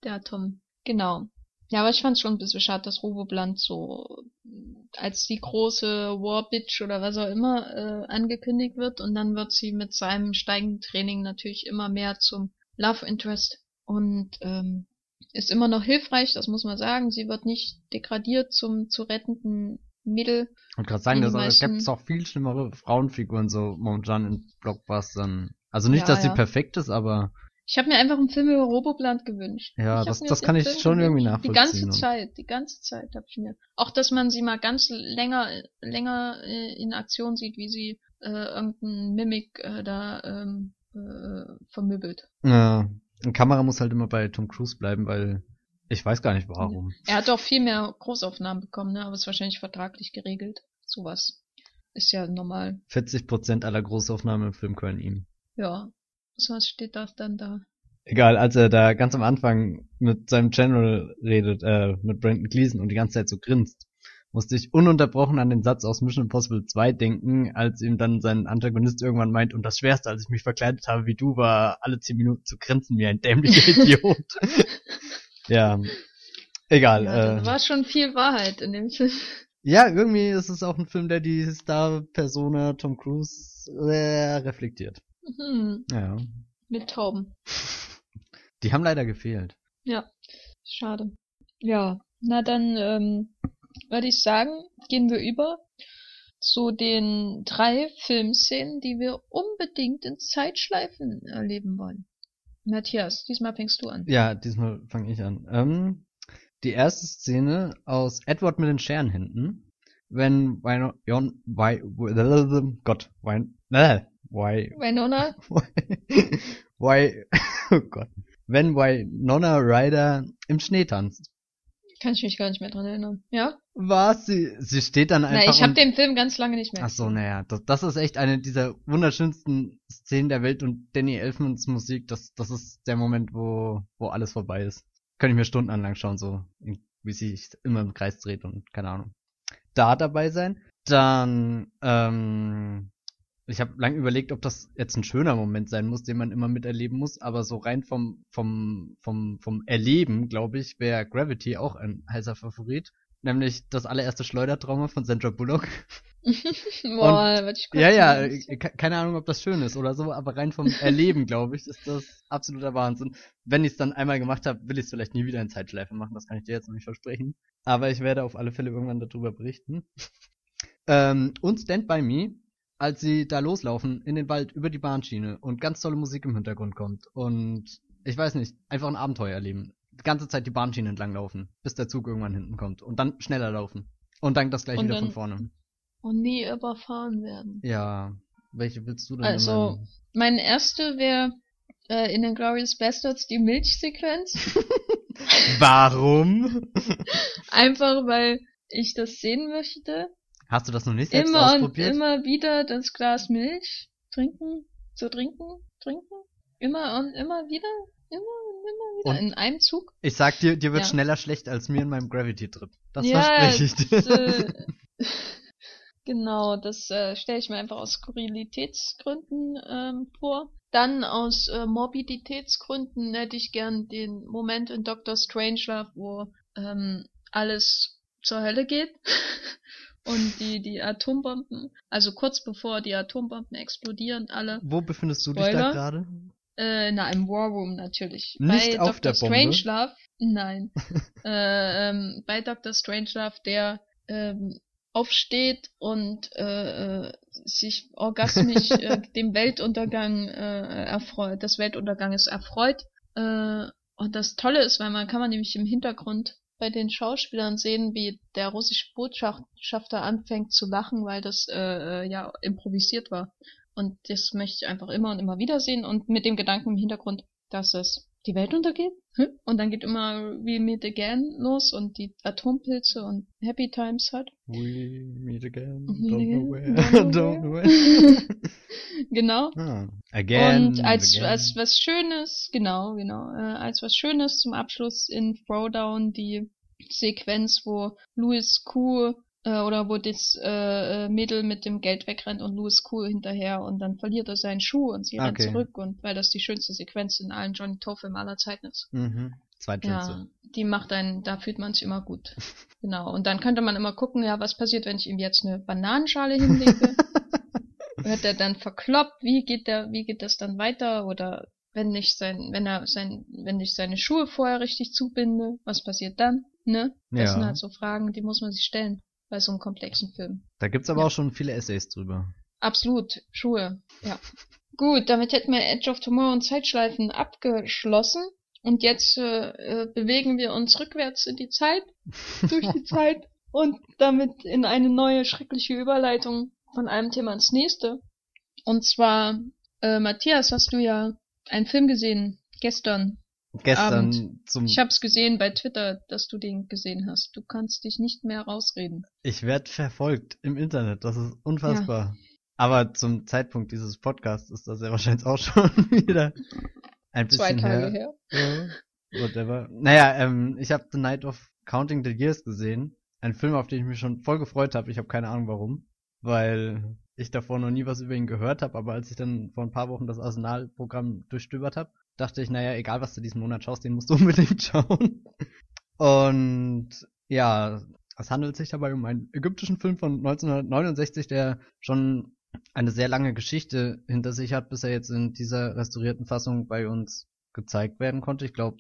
Der Tom. Genau. Ja, aber ich fand schon ein bisschen schade, dass Robobland so als die große Warbitch oder was auch immer äh, angekündigt wird und dann wird sie mit seinem steigenden Training natürlich immer mehr zum Love Interest und ähm, ist immer noch hilfreich, das muss man sagen. Sie wird nicht degradiert zum zu rettenden Mittel. Ich wollte gerade sagen, Die da meisten- gibt es auch viel schlimmere Frauenfiguren so momentan in Blockbustern. Also nicht, Ja, dass sie ja. perfekt ist, aber Ich habe mir einfach einen Film über Roboplant gewünscht. Ja, das- das kann ich Film schon irgendwie gewünscht. Die nachvollziehen ganze und- Zeit, die ganze Zeit habe ich mir. Auch, dass man sie mal ganz länger, länger äh, in Aktion sieht, wie sie äh, irgendein Mimik äh, da ähm, äh, vermöbelt. ja, eine Kamera muss halt immer bei Tom Cruise bleiben, weil ich weiß gar nicht warum. Er hat auch viel mehr Großaufnahmen bekommen, ne? aber ist wahrscheinlich vertraglich geregelt. Sowas ist ja normal. 40% aller Großaufnahmen im Film können ihm. Ja, so was steht das dann da. Egal, als er da ganz am Anfang mit seinem General redet, äh, mit Brandon Gleason und die ganze Zeit so grinst, musste ich ununterbrochen an den Satz aus Mission Impossible 2 denken, als ihm dann sein Antagonist irgendwann meint, und das Schwerste, als ich mich verkleidet habe wie du, war alle 10 Minuten zu grinsen wie ein dämlicher [laughs] Idiot. Ja, egal. Ja, äh, war schon viel Wahrheit in dem Film. ja, irgendwie ist es auch ein Film, der die Star-Persona Tom Cruise äh, reflektiert. Hm, Ja. mit Tauben. [laughs] Die haben leider gefehlt. Ja, schade. Ja, na dann ähm, würde ich sagen, gehen wir über zu den drei Filmszenen, die wir unbedingt in Zeitschleifen erleben wollen. Matthias, diesmal fängst du an. Ja, diesmal fange ich an. Ähm, die erste Szene aus Edward mit den Scherenhänden, wenn Wino, Jon, Wy, Gott, Wyn, äh, Why, Winona? [laughs] Why, oh Gott, wenn Winona Ryder im Schnee tanzt. Kann ich mich gar nicht mehr dran erinnern. Ja? Was? Sie, sie steht dann einfach Na, ich habe den Film ganz lange nicht mehr Ach so, naja, das, das ist echt eine dieser wunderschönsten Szenen der Welt und Danny Elfmans Musik, das, das ist der Moment, wo, wo alles vorbei ist. Könnte ich mir stundenlang lang schauen, so, wie sie sich immer im Kreis dreht und keine Ahnung. Da dabei sein. Dann, ähm, ich habe lang überlegt, ob das jetzt ein schöner Moment sein muss, den man immer miterleben muss, aber so rein vom, vom, vom, vom Erleben, glaube ich, wäre Gravity auch ein heißer Favorit. Nämlich das allererste Schleudertrauma von Sandra Bullock. [laughs] Boah, warte ich kurz Ja, ja, äh, ke- keine Ahnung, ob das schön ist oder so, aber rein vom Erleben, [laughs] glaube ich, ist das absoluter Wahnsinn. Wenn ich es dann einmal gemacht habe, will ich es vielleicht nie wieder in Zeitschleife machen, das kann ich dir jetzt noch nicht versprechen. Aber ich werde auf alle Fälle irgendwann darüber berichten. [laughs] ähm, und Stand By Me, als sie da loslaufen in den Wald über die Bahnschiene und ganz tolle Musik im Hintergrund kommt und ich weiß nicht, einfach ein Abenteuer erleben. Die ganze Zeit die Bahnschiene entlang laufen, bis der Zug irgendwann hinten kommt und dann schneller laufen. Und dann das gleich Und wieder von vorne. Und nie überfahren werden. Ja, welche willst du denn? Also, Mein erste wäre äh, in den Glorious Bastards die Milchsequenz. [laughs] Warum? [laughs] Einfach weil ich das sehen möchte. Hast du das noch nicht selbst Immer und ausprobiert? immer wieder das Glas Milch trinken, zu trinken, trinken. Immer und immer wieder, immer und immer wieder. Und- in einem Zug. Ich sag dir, dir wird Ja. schneller schlecht als mir in meinem Gravity-Trip. Das Ja, verspreche ich dir. das, äh, [laughs] genau, das äh, stelle ich mir einfach aus Skurrilitätsgründen ähm, vor. Dann aus äh, Morbiditätsgründen hätte ich gern den Moment in Doctor Strangelove, wo ähm, alles zur Hölle geht [laughs] und die die Atombomben, also kurz bevor die Atombomben explodieren, alle Wo befindest du dich da Spoiler? gerade? äh, na, im War Room natürlich. Nicht bei auf Dr. der Bombe? Strangelove, nein. [laughs] äh, ähm, bei Dr. Strangelove, der ähm, aufsteht und äh, äh, sich orgasmisch äh, [laughs] dem Weltuntergang äh, erfreut, des Weltunterganges erfreut. Äh, und das Tolle ist, weil man kann man nämlich im Hintergrund bei den Schauspielern sehen, wie der russische Botschafter anfängt zu lachen, weil das äh, äh, ja improvisiert war. Und das möchte ich einfach immer und immer wieder sehen und mit dem Gedanken im Hintergrund, dass es die Welt untergeht. Hm? Und dann geht immer We Meet Again los und die Atompilze und Happy Times halt. We meet again, Meet don't again, know where, [laughs] don't know where. [laughs] genau. ah, again, und als, again. als was Schönes, genau, genau, äh, als was Schönes zum Abschluss in Throwdown die Sequenz, wo Louis Kuh Äh, oder wo das äh, äh, Mädel mit dem Geld wegrennt und Louis cool hinterher und dann verliert er seinen Schuh und sie rennt Okay. zurück und weil das die schönste Sequenz in allen Johnny Toe-Filmen aller Zeiten ist. Mhm. Ja, die macht einen, da fühlt man sich immer gut. [laughs] genau. Und dann könnte man immer gucken, ja, was passiert, wenn ich ihm jetzt eine Bananenschale hinlege? [laughs] Wird er dann verkloppt? Wie geht der, wie geht das dann weiter? Oder wenn ich sein, wenn er sein, wenn ich seine Schuhe vorher richtig zubinde, was passiert dann? Ne? Das Ja. sind halt so Fragen, die muss man sich stellen bei so einem komplexen Film. Da gibt's aber Ja. auch schon viele Essays drüber. Absolut, Schuhe, ja. Gut, damit hätten wir Edge of Tomorrow und Zeitschleifen abgeschlossen. Und jetzt äh, äh, bewegen wir uns rückwärts in die Zeit, durch die [laughs] Zeit und damit in eine neue schreckliche Überleitung von einem Thema ins nächste. Und zwar, äh, Matthias, hast du ja einen Film gesehen gestern. Gestern Abend. zum Ich hab's gesehen bei Twitter, dass du den gesehen hast. Du kannst dich nicht mehr rausreden. Ich werde verfolgt im Internet, das ist unfassbar. Aber zum Zeitpunkt dieses Podcasts ist das ja wahrscheinlich auch [laughs] schon wieder ein Zwei bisschen Tage her. her. Ja, whatever. Naja, ähm, ich habe The Night of Counting the Years gesehen. Ein Film, auf den ich mich schon voll gefreut habe. Ich habe keine Ahnung warum. Weil ich davor noch nie was über ihn gehört habe, aber als ich dann vor ein paar Wochen das Arsenal-Programm durchstöbert habe, dachte ich, naja, egal was du diesen Monat schaust, den musst du [laughs] unbedingt schauen. Und ja, es handelt sich dabei um einen ägyptischen Film von 1969, der schon eine sehr lange Geschichte hinter sich hat, bis er jetzt in dieser restaurierten Fassung bei uns gezeigt werden konnte. Ich glaube,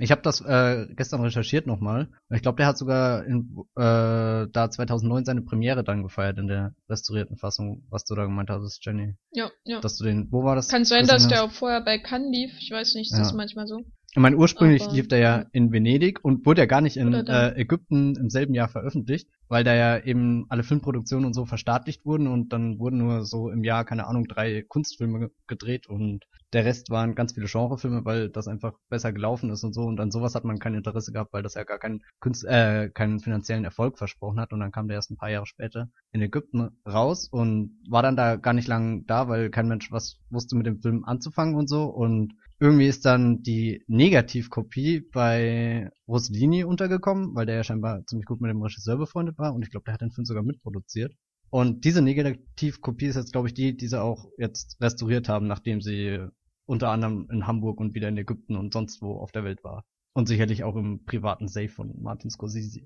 ich habe das äh, gestern recherchiert nochmal. Ich glaube, der hat sogar in, äh, da 2009 seine Premiere dann gefeiert in der restaurierten Fassung, was du da gemeint hast, Jenny. Ja, ja. Dass du den, wo war das? Kann sein, dass der auch vorher bei Cannes lief. Ich weiß nicht, ist das Ja. manchmal so? Ich meine, ursprünglich Aber- lief der ja in Venedig und wurde ja gar nicht in äh, Ägypten im selben Jahr veröffentlicht, weil da ja eben alle Filmproduktionen und so verstaatlicht wurden und dann wurden nur so im Jahr, keine Ahnung, drei Kunstfilme ge- gedreht und der Rest waren ganz viele Genrefilme, weil das einfach besser gelaufen ist und so. Und an sowas hat man kein Interesse gehabt, weil das ja gar keinen Kunst, äh, keinen finanziellen Erfolg versprochen hat. Und dann kam der erst ein paar Jahre später in Ägypten raus und war dann da gar nicht lang da, weil kein Mensch was wusste mit dem Film anzufangen und so. Und irgendwie ist dann die Negativkopie bei Rossellini untergekommen, weil der ja scheinbar ziemlich gut mit dem Regisseur befreundet war und ich glaube, der hat den Film sogar mitproduziert. Und diese Negativkopie ist jetzt, glaube ich, die, die sie auch jetzt restauriert haben, nachdem sie unter anderem in Hamburg und wieder in Ägypten und sonst wo auf der Welt war. Und sicherlich auch im privaten Safe von Martin Scorsese.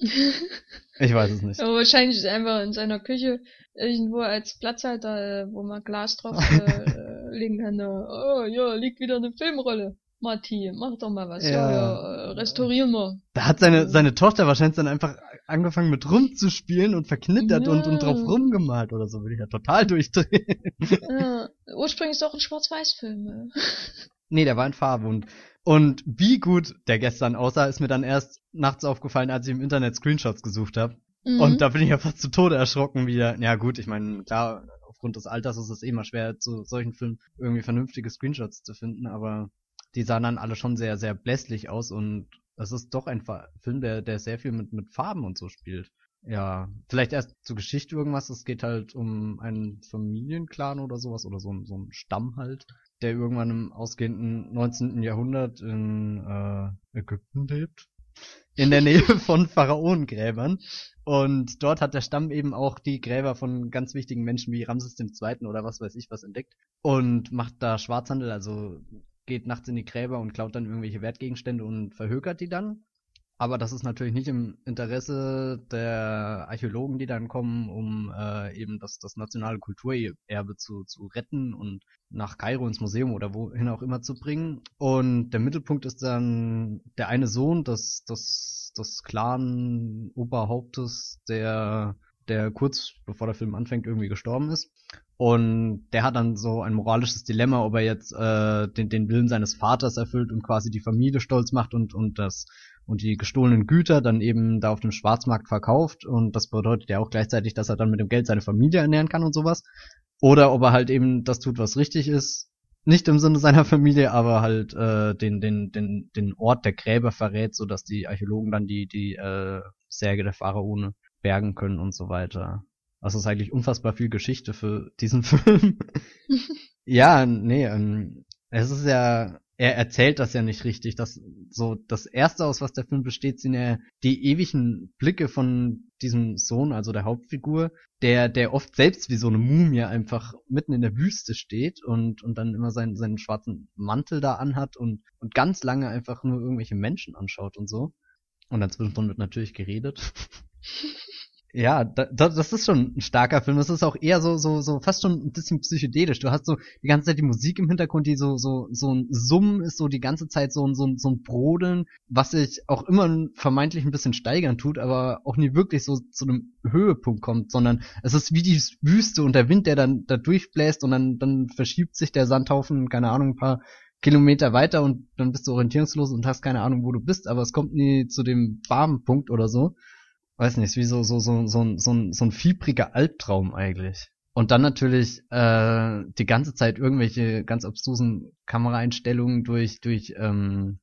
[laughs] Ich weiß es nicht. Aber wahrscheinlich ist er einfach in seiner Küche irgendwo als Platzhalter, äh, wo man Glas drauf [laughs] äh, legen kann. äh, Oh, ja, liegt wieder eine Filmrolle. Marty, mach doch mal was. Ja, Ja. ja, äh, restaurieren wir. Da hat seine, seine Tochter wahrscheinlich dann einfach angefangen mit rumzuspielen und verknittert und, und drauf Ja. rumgemalt oder so, würde ich ja total [laughs] durchdrehen. Ja, ursprünglich ist auch ein Schwarz-Weiß-Film. [laughs] Nee, der war in Farbe und, und wie gut der gestern aussah, ist mir dann erst nachts aufgefallen, als ich im Internet Screenshots gesucht habe. Mhm. Und da bin ich ja fast zu Tode erschrocken wieder. Ja gut, ich meine, klar, aufgrund des Alters ist es eh mal schwer, zu solchen Filmen irgendwie vernünftige Screenshots zu finden, aber die sahen dann alle schon sehr, sehr blässlich aus und es ist doch ein Film, der, der sehr viel mit, mit Farben und so spielt. Ja, vielleicht erst zur Geschichte irgendwas. Es geht halt um einen Familienclan oder sowas oder so, so ein Stamm halt, der irgendwann im ausgehenden 19. Jahrhundert in äh, Ägypten lebt. In der Nähe [laughs] von Pharaonengräbern. Und dort hat der Stamm eben auch die Gräber von ganz wichtigen Menschen wie Ramses II. oder was weiß ich was entdeckt. Und macht da Schwarzhandel, also geht nachts in die Gräber und klaut dann irgendwelche Wertgegenstände und verhökert die dann. Aber das ist natürlich nicht im Interesse der Archäologen, die dann kommen, um äh, eben das, das nationale Kulturerbe zu, zu retten und nach Kairo ins Museum oder wohin auch immer zu bringen. Und der Mittelpunkt ist dann der eine Sohn des, des, des Clan-Oberhauptes, der, der kurz bevor der Film anfängt irgendwie gestorben ist. Und der hat dann so ein moralisches Dilemma, ob er jetzt äh, den, den Willen seines Vaters erfüllt und quasi die Familie stolz macht und, und das und die gestohlenen Güter dann eben da auf dem Schwarzmarkt verkauft. Und das bedeutet ja auch gleichzeitig, dass er dann mit dem Geld seine Familie ernähren kann und sowas. Oder ob er halt eben das tut, was richtig ist. Nicht im Sinne seiner Familie, aber halt äh, den, den, den, den Ort der Gräber verrät, sodass die Archäologen dann die, die äh, Särge der Pharaone bergen können und so weiter. Das ist eigentlich unfassbar viel Geschichte für diesen [laughs] Film. [laughs] ja, nee, ähm, es ist ja er erzählt das ja nicht richtig. Das so das erste aus was der Film besteht, sind ja die ewigen Blicke von diesem Sohn, also der Hauptfigur, der der oft selbst wie so eine Mumie einfach mitten in der Wüste steht und und dann immer seinen seinen schwarzen Mantel da anhat und und ganz lange einfach nur irgendwelche Menschen anschaut und so. Und dazwischen wird natürlich geredet. [laughs] Ja, da, das ist schon ein starker Film. Das ist auch eher so, so, so fast schon ein bisschen psychedelisch. Du hast so die ganze Zeit die Musik im Hintergrund, die so, so, so ein Summen ist, so die ganze Zeit so ein, so ein, so ein Brodeln, was sich auch immer vermeintlich ein bisschen steigern tut, aber auch nie wirklich so zu einem Höhepunkt kommt, sondern es ist wie die Wüste und der Wind, der dann da durchbläst und dann, dann verschiebt sich der Sandhaufen, keine Ahnung, ein paar Kilometer weiter und dann bist du orientierungslos und hast keine Ahnung, wo du bist, aber es kommt nie zu dem warmen Punkt oder so weiß nicht, ist wie so, so, so, so, so, ein, so ein fiebriger Albtraum eigentlich. Und dann natürlich äh, die ganze Zeit irgendwelche ganz abstrusen Kameraeinstellungen durch, durch ähm,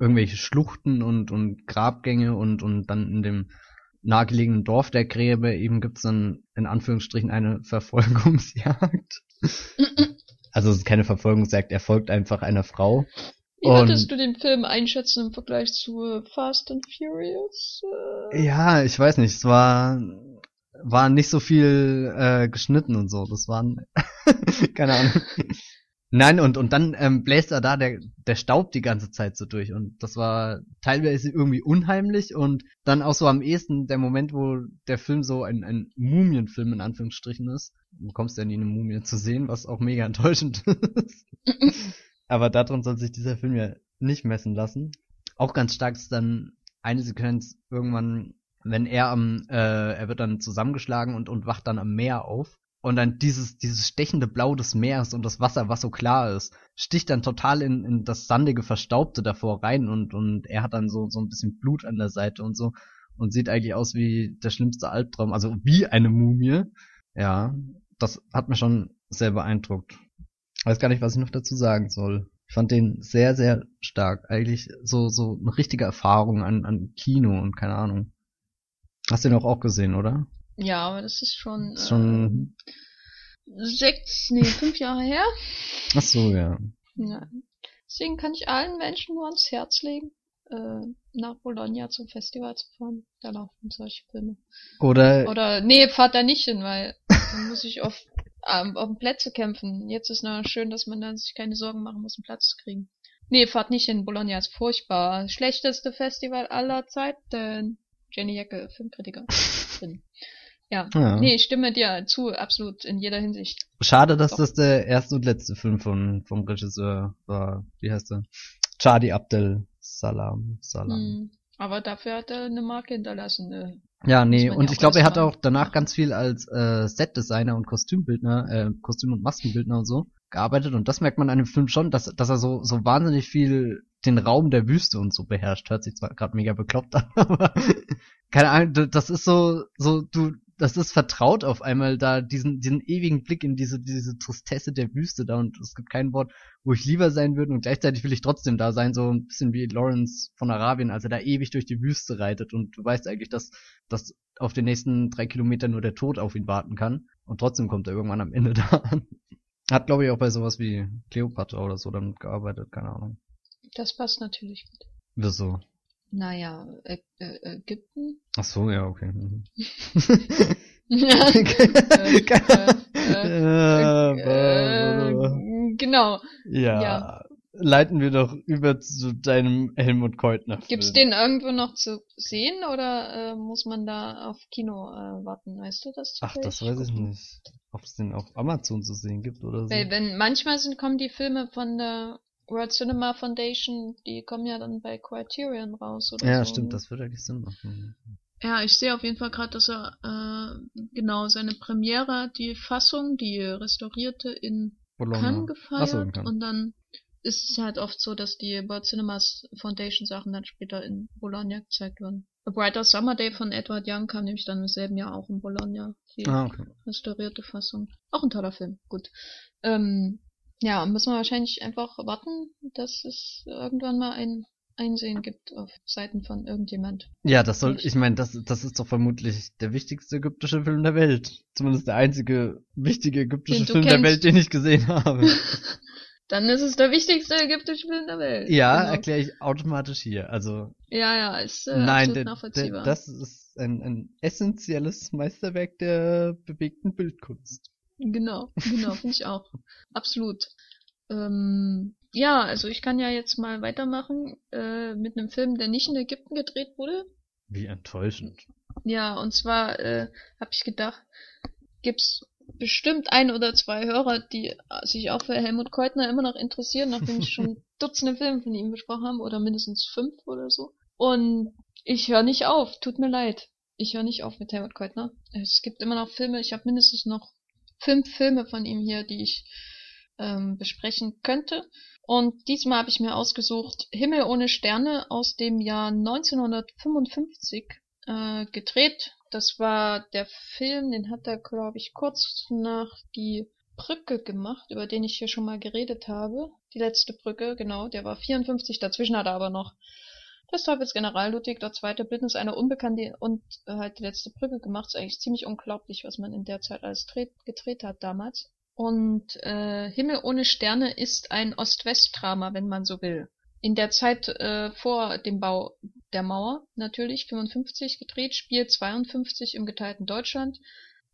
irgendwelche Schluchten und, und Grabgänge und, und dann in dem nahegelegenen Dorf der Gräbe eben gibt's dann in Anführungsstrichen eine [laughs] Verfolgungsjagd. [laughs] also es ist keine Verfolgungsjagd, er folgt einfach einer Frau wie würdest du den Film einschätzen im Vergleich zu Fast and Furious? Äh? Ja, ich weiß nicht. Es war war nicht so viel äh, geschnitten und so. Das waren [laughs] keine Ahnung. Nein, und, und dann ähm, bläst er da der, der Staub die ganze Zeit so durch. Und das war teilweise irgendwie unheimlich und dann auch so am ehesten der Moment, wo der Film so ein, ein Mumienfilm in Anführungsstrichen ist. Du kommst ja nie eine Mumie zu sehen, was auch mega [laughs] enttäuschend ist. [laughs] Aber daran soll sich dieser Film ja nicht messen lassen. Auch ganz stark ist dann eine Sequenz irgendwann, wenn er am, äh, er wird dann zusammengeschlagen und, und wacht dann am Meer auf. Und dann dieses, dieses stechende Blau des Meeres und das Wasser, was so klar ist, sticht dann total in, in das sandige, verstaubte davor rein und, und er hat dann so, so ein bisschen Blut an der Seite und so und sieht eigentlich aus wie der schlimmste Albtraum, also wie eine Mumie. Ja, das hat mir schon sehr beeindruckt. Weiß gar nicht, was ich noch dazu sagen soll. Ich fand den sehr, sehr stark. Eigentlich so, so eine richtige Erfahrung an, an Kino und keine Ahnung. Hast du den auch, auch gesehen, oder? Ja, aber das ist schon, ist schon äh, sechs, nee, fünf Jahre her. Ach so, ja. ja. Deswegen kann ich allen Menschen nur ans Herz legen, äh, nach Bologna zum Festival zu fahren. Da laufen solche Filme. Oder. Oder, nee, fahrt da nicht hin, weil dann muss ich auf ähm, um Plätze kämpfen. Jetzt ist nur schön, dass man dann sich keine Sorgen machen muss, einen Platz zu kriegen. Nee, fahrt nicht in Bologna, ist furchtbar. Schlechteste Festival aller Zeiten. Jenny Jacke, Filmkritiker. Ja. [laughs] ja. Nee, ich stimme dir zu, absolut, in jeder Hinsicht. Schade, dass Doch. das der erste und letzte Film von, vom Regisseur war. Wie heißt er? Chadi Abdel Salam. Salam. Hm. Aber dafür hat er eine Marke hinterlassen. Äh, ja, nee, und ja ich glaube, er hat auch danach ganz viel als äh, Setdesigner und Kostümbildner, äh, Kostüm- und Maskenbildner und so gearbeitet. Und das merkt man an dem Film schon, dass, dass er so, so wahnsinnig viel den Raum der Wüste und so beherrscht. Hört sich zwar gerade mega bekloppt an, [laughs] aber keine Ahnung, das ist so, so, du, das ist vertraut auf einmal da, diesen, diesen ewigen Blick in diese, diese Tristesse der Wüste da und es gibt kein Wort, wo ich lieber sein würde und gleichzeitig will ich trotzdem da sein, so ein bisschen wie Lawrence von Arabien, als er da ewig durch die Wüste reitet und du weißt eigentlich, dass, dass auf den nächsten drei Kilometern nur der Tod auf ihn warten kann und trotzdem kommt er irgendwann am Ende [laughs] da an. Hat, glaube ich, auch bei sowas wie Cleopatra oder so damit gearbeitet, keine Ahnung. Das passt natürlich gut. Wieso? Naja, Ä Ä Ägypten. Ach so, ja, okay. Mhm. [laughs] genau. Ja. ja. Leiten wir doch über zu deinem Helmut Keutner. Film. Gibt's den irgendwo noch zu sehen oder äh, muss man da auf Kino äh, warten? Weißt du das? Ach, das weiß ich nicht. Ob es den auf Amazon zu sehen gibt oder so. Weil wenn manchmal sind kommen die Filme von der World Cinema Foundation, die kommen ja dann bei Criterion raus, oder? Ja, so. stimmt, das würde eigentlich Sinn machen. Ja, ich sehe auf jeden Fall gerade, dass er äh, genau seine Premiere, die Fassung, die restaurierte in Bologna. Cannes gefeiert so, in und dann ist es halt oft so, dass die World Cinemas Foundation Sachen dann später in Bologna gezeigt werden. A Brighter Summer Day von Edward Young kam nämlich dann im selben Jahr auch in Bologna. Die ah, okay. restaurierte Fassung. Auch ein toller Film, gut. Ähm, ja, müssen wir wahrscheinlich einfach warten, dass es irgendwann mal ein Einsehen gibt auf Seiten von irgendjemand. Ja, das soll, ich meine, das, das ist doch vermutlich der wichtigste ägyptische Film der Welt. Zumindest der einzige wichtige ägyptische Film kennst. der Welt, den ich gesehen habe. [laughs] Dann ist es der wichtigste ägyptische Film der Welt. Ja, Genau. erkläre ich automatisch hier. Also, Ja, ja, ist äh, nein, absolut de, de, nachvollziehbar. das ist ein, ein essentielles Meisterwerk der bewegten Bildkunst. Genau, genau, finde ich auch. Absolut. Ähm, ja, also ich kann ja jetzt mal weitermachen äh, mit einem Film, der nicht in Ägypten gedreht wurde. Wie enttäuschend. Ja, und zwar äh, habe ich gedacht, gibt's bestimmt ein oder zwei Hörer, die sich auch für Helmut Keutner immer noch interessieren, nachdem ich schon [laughs] Dutzende Filme von ihm besprochen habe oder mindestens fünf oder so. Und ich höre nicht auf, tut mir leid. Ich höre nicht auf mit Helmut Keutner. Es gibt immer noch Filme, ich habe mindestens noch fünf Filme von ihm hier, die ich ähm, besprechen könnte. Und diesmal habe ich mir ausgesucht Himmel ohne Sterne aus dem Jahr 1955 äh, gedreht. Das war der Film, den hat er, glaube ich, kurz nach die Brücke gemacht, über den ich hier schon mal geredet habe. Die letzte Brücke, genau, der war 54, dazwischen hat er aber noch das Teufelsgeneral Ludwig II. Bildnis einer Unbekannte und äh, halt die letzte Brücke gemacht. Ist eigentlich ziemlich unglaublich, was man in der Zeit alles dreht, gedreht hat damals. Und äh, Himmel ohne Sterne ist ein Ost-West-Drama, wenn man so will. In der Zeit äh, vor dem Bau der Mauer, natürlich, 55 gedreht, spielt 52 im geteilten Deutschland.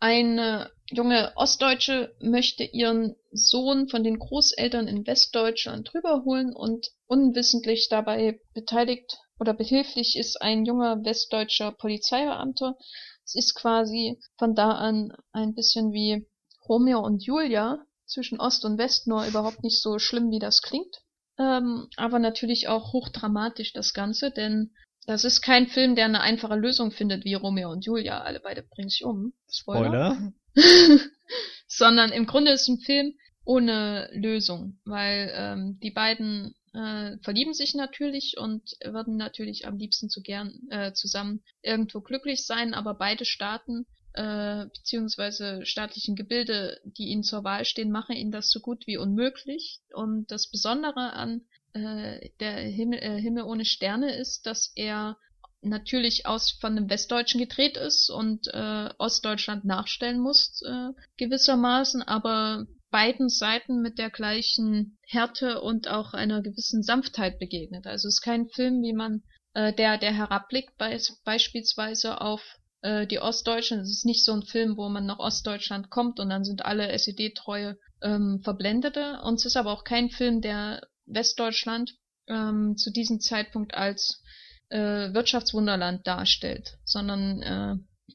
Eine junge Ostdeutsche möchte ihren Sohn von den Großeltern in Westdeutschland rüberholen und unwissentlich dabei beteiligt oder behilflich ist ein junger westdeutscher Polizeibeamter. Es ist quasi von da an ein bisschen wie Romeo und Julia zwischen Ost und West, nur überhaupt nicht so schlimm, wie das klingt. Ähm, aber natürlich auch hochdramatisch das Ganze, denn das ist kein Film, der eine einfache Lösung findet wie Romeo und Julia. Alle beide bringen sich um. Spoiler. [laughs] Sondern im Grunde ist ein Film ohne Lösung, weil ähm, die beiden äh, verlieben sich natürlich und würden natürlich am liebsten zu gern äh, zusammen irgendwo glücklich sein, aber beide Staaten äh, beziehungsweise staatlichen Gebilde, die ihnen zur Wahl stehen, machen ihnen das so gut wie unmöglich. Und das Besondere an äh, der Himmel, äh, Himmel ohne Sterne ist, dass er natürlich aus von einem Westdeutschen gedreht ist und äh, Ostdeutschland nachstellen muss äh, gewissermaßen, aber beiden Seiten mit der gleichen Härte und auch einer gewissen Sanftheit begegnet. Also es ist kein Film, wie man äh, der der herabblickt be beispielsweise auf äh, die Ostdeutschen. Es ist nicht so ein Film, wo man nach Ostdeutschland kommt und dann sind alle SED-treue ähm, Verblendete. Und es ist aber auch kein Film, der Westdeutschland ähm, zu diesem Zeitpunkt als äh, Wirtschaftswunderland darstellt, sondern äh,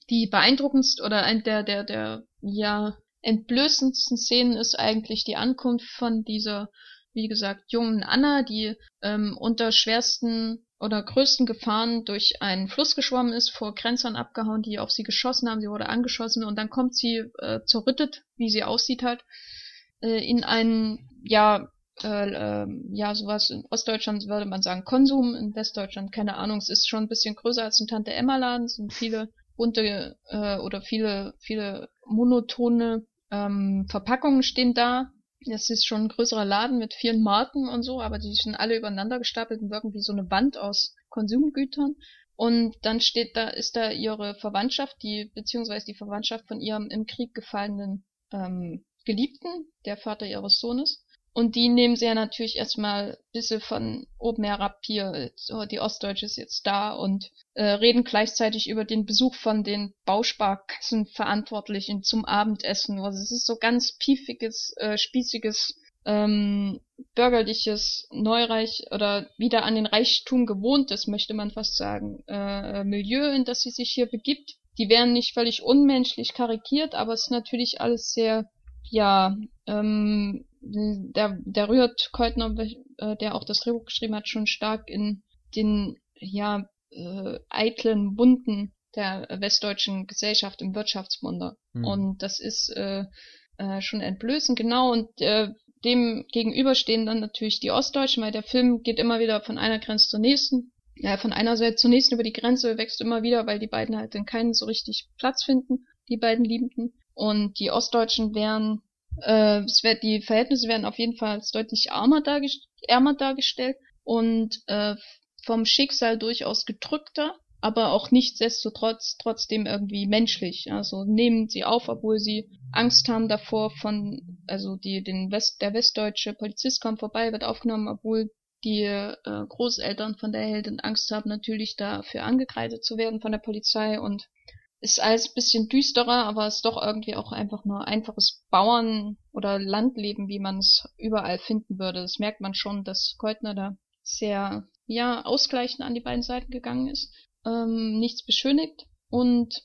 die beeindruckendste oder ein der der der ja entblößendsten Szenen ist eigentlich die Ankunft von dieser wie gesagt jungen Anna, die ähm, unter schwersten oder größten Gefahren durch einen Fluss geschwommen ist, vor Grenzern abgehauen, die auf sie geschossen haben, sie wurde angeschossen und dann kommt sie äh, zerrüttet, wie sie aussieht halt, äh, in einen ja äh, äh, ja, sowas in Ostdeutschland würde man sagen Konsum, in Westdeutschland keine Ahnung, es ist schon ein bisschen größer als ein Tante Emma Laden, es sind viele bunte äh, oder viele, viele monotone ähm, Verpackungen stehen da. Das ist schon ein größerer Laden mit vielen Marken und so, aber die sind alle übereinander gestapelt und wirken wie so eine Wand aus Konsumgütern. Und dann steht da, ist da ihre Verwandtschaft, die, beziehungsweise die Verwandtschaft von ihrem im Krieg gefallenen ähm, Geliebten, der Vater ihres Sohnes. Und die nehmen sie ja natürlich erstmal bisschen von oben herab hier, so, die Ostdeutsche ist jetzt da und äh, reden gleichzeitig über den Besuch von den Bausparkassenverantwortlichen zum Abendessen. Also es ist so ganz piefiges, äh, spießiges, ähm, bürgerliches, neureich oder wieder an den Reichtum gewohntes, möchte man fast sagen, äh, Milieu, in das sie sich hier begibt. Die werden nicht völlig unmenschlich karikiert, aber es ist natürlich alles sehr, ja, ähm, der, der rührt Keutner, äh, der auch das Drehbuch geschrieben hat, schon stark in den ja äh, eitlen Wunden der westdeutschen Gesellschaft im Wirtschaftswunder. Hm. Und das ist äh, äh, schon entblößend, genau. Und äh, dem gegenüber stehen dann natürlich die Ostdeutschen, weil der Film geht immer wieder von einer Grenze zur nächsten. Ja, von einer Seite zur nächsten über die Grenze wächst immer wieder, weil die beiden halt in keinen so richtig Platz finden, die beiden Liebenden. Und die Ostdeutschen wären äh, es wird, die Verhältnisse werden auf jeden Fall als deutlich ärmer, dargest ärmer dargestellt und äh, vom Schicksal durchaus gedrückter, aber auch nichtsdestotrotz trotzdem irgendwie menschlich. Also nehmen sie auf, obwohl sie Angst haben davor von, also die, den West, der westdeutsche Polizist kommt vorbei, wird aufgenommen, obwohl die äh, Großeltern von der Heldin Angst haben, natürlich dafür angekreidet zu werden von der Polizei und ist alles ein bisschen düsterer, aber ist doch irgendwie auch einfach nur einfaches Bauern- oder Landleben, wie man es überall finden würde. Das merkt man schon, dass Keutner da sehr, ja, ausgleichend an die beiden Seiten gegangen ist. Ähm, nichts beschönigt und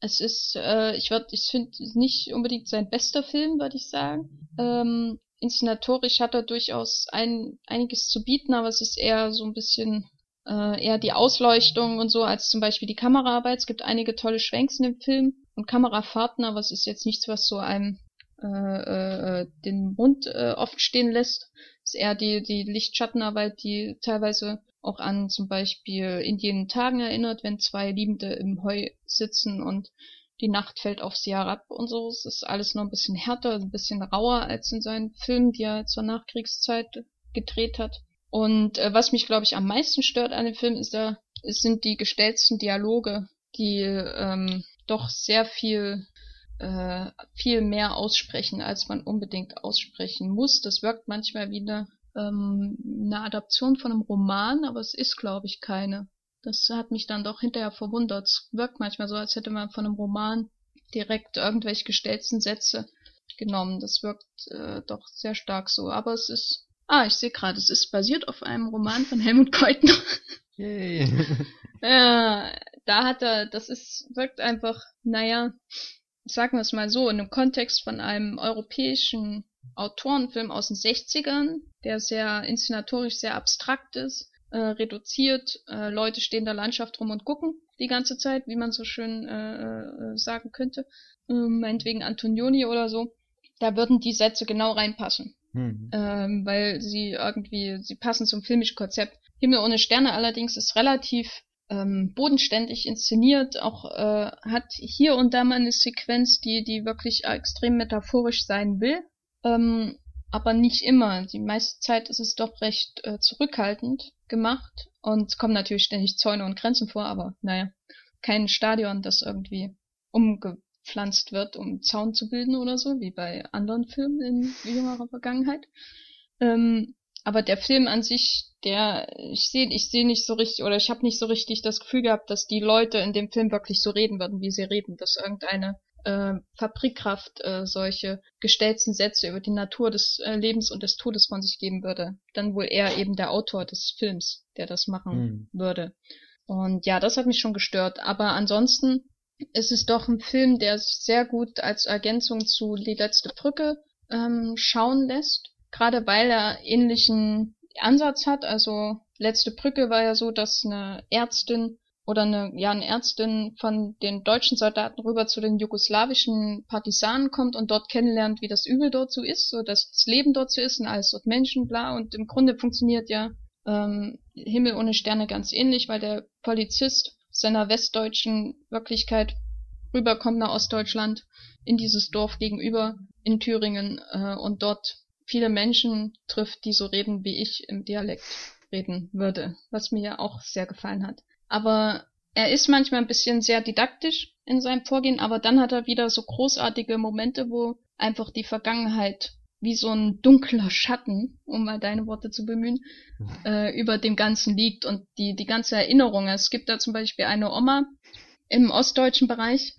es ist, äh, ich würde, ich finde nicht unbedingt sein bester Film, würde ich sagen. Ähm, inszenatorisch hat er durchaus ein, einiges zu bieten, aber es ist eher so ein bisschen äh, eher die Ausleuchtung und so als zum Beispiel die Kameraarbeit. Es gibt einige tolle Schwenks in dem Film und Kamerafahrten, aber es ist jetzt nichts, was so einem äh, äh, den Mund äh, offen stehen lässt. Es ist eher die, die Lichtschattenarbeit, die teilweise auch an zum Beispiel in jenen Tagen erinnert, wenn zwei Liebende im Heu sitzen und die Nacht fällt auf sie herab und so. Es ist alles noch ein bisschen härter, ein bisschen rauer als in seinen Filmen, die er zur Nachkriegszeit gedreht hat. Und äh, was mich, glaube ich, am meisten stört an dem Film, ist da, es sind die gestellten Dialoge, die ähm, doch sehr viel äh, viel mehr aussprechen, als man unbedingt aussprechen muss. Das wirkt manchmal wie eine, ähm, eine Adaption von einem Roman, aber es ist, glaube ich, keine. Das hat mich dann doch hinterher verwundert. Es wirkt manchmal so, als hätte man von einem Roman direkt irgendwelche gestellten Sätze genommen. Das wirkt äh, doch sehr stark so. Aber es ist. Ah, ich sehe gerade, es ist basiert auf einem Roman von Helmut Keutner. [laughs] Yay. ja, [laughs] da hat er, das ist, wirkt einfach, naja, sagen wir es mal so, in einem Kontext von einem europäischen Autorenfilm aus den 60ern, der sehr inszenatorisch sehr abstrakt ist, äh, reduziert. Äh, Leute stehen der Landschaft rum und gucken die ganze Zeit, wie man so schön äh, äh, sagen könnte. Ähm, meinetwegen Antonioni oder so. Da würden die Sätze genau reinpassen. Mhm. Ähm, weil sie irgendwie, sie passen zum filmischen Konzept. Himmel ohne Sterne allerdings ist relativ ähm, bodenständig inszeniert, auch äh, hat hier und da mal eine Sequenz, die, die wirklich extrem metaphorisch sein will. Ähm, aber nicht immer. Die meiste Zeit ist es doch recht äh, zurückhaltend gemacht und es kommen natürlich ständig Zäune und Grenzen vor, aber naja, kein Stadion, das irgendwie umgepflanzt wird, um Zaun zu bilden oder so, wie bei anderen Filmen in jüngerer Vergangenheit. Ähm, aber der Film an sich, der, ich sehe ich seh nicht so richtig, oder ich habe nicht so richtig das Gefühl gehabt, dass die Leute in dem Film wirklich so reden würden, wie sie reden, dass irgendeine äh, Fabrikkraft äh, solche gestellten Sätze über die Natur des äh, Lebens und des Todes von sich geben würde, dann wohl eher eben der Autor des Films, der das machen mhm. würde. Und ja, das hat mich schon gestört. Aber ansonsten ist es doch ein Film, der sich sehr gut als Ergänzung zu Die letzte Brücke ähm, schauen lässt. Gerade weil er ähnlichen Ansatz hat. Also letzte Brücke war ja so, dass eine Ärztin oder eine, ja, eine Ärztin von den deutschen Soldaten rüber zu den jugoslawischen Partisanen kommt und dort kennenlernt, wie das Übel dort so ist, so dass das Leben dort so ist und alles dort Menschen, bla. Und im Grunde funktioniert ja ähm, Himmel ohne Sterne ganz ähnlich, weil der Polizist seiner westdeutschen Wirklichkeit rüberkommt nach Ostdeutschland in dieses Dorf gegenüber in Thüringen äh, und dort viele Menschen trifft, die so reden, wie ich im Dialekt reden würde, was mir ja auch sehr gefallen hat. Aber er ist manchmal ein bisschen sehr didaktisch in seinem Vorgehen, aber dann hat er wieder so großartige Momente, wo einfach die Vergangenheit wie so ein dunkler Schatten, um mal deine Worte zu bemühen, äh, über dem Ganzen liegt und die, die ganze Erinnerung. Es gibt da zum Beispiel eine Oma im ostdeutschen Bereich,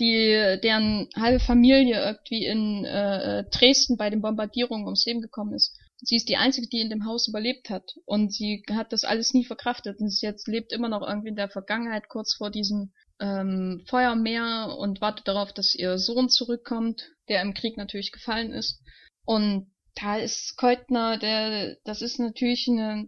die, deren halbe Familie irgendwie in äh, Dresden bei den Bombardierungen ums Leben gekommen ist sie ist die einzige, die in dem Haus überlebt hat. Und sie hat das alles nie verkraftet. Und sie jetzt lebt immer noch irgendwie in der Vergangenheit, kurz vor diesem ähm, Feuermeer und wartet darauf, dass ihr Sohn zurückkommt, der im Krieg natürlich gefallen ist. Und da ist Keutner, der, das ist natürlich eine,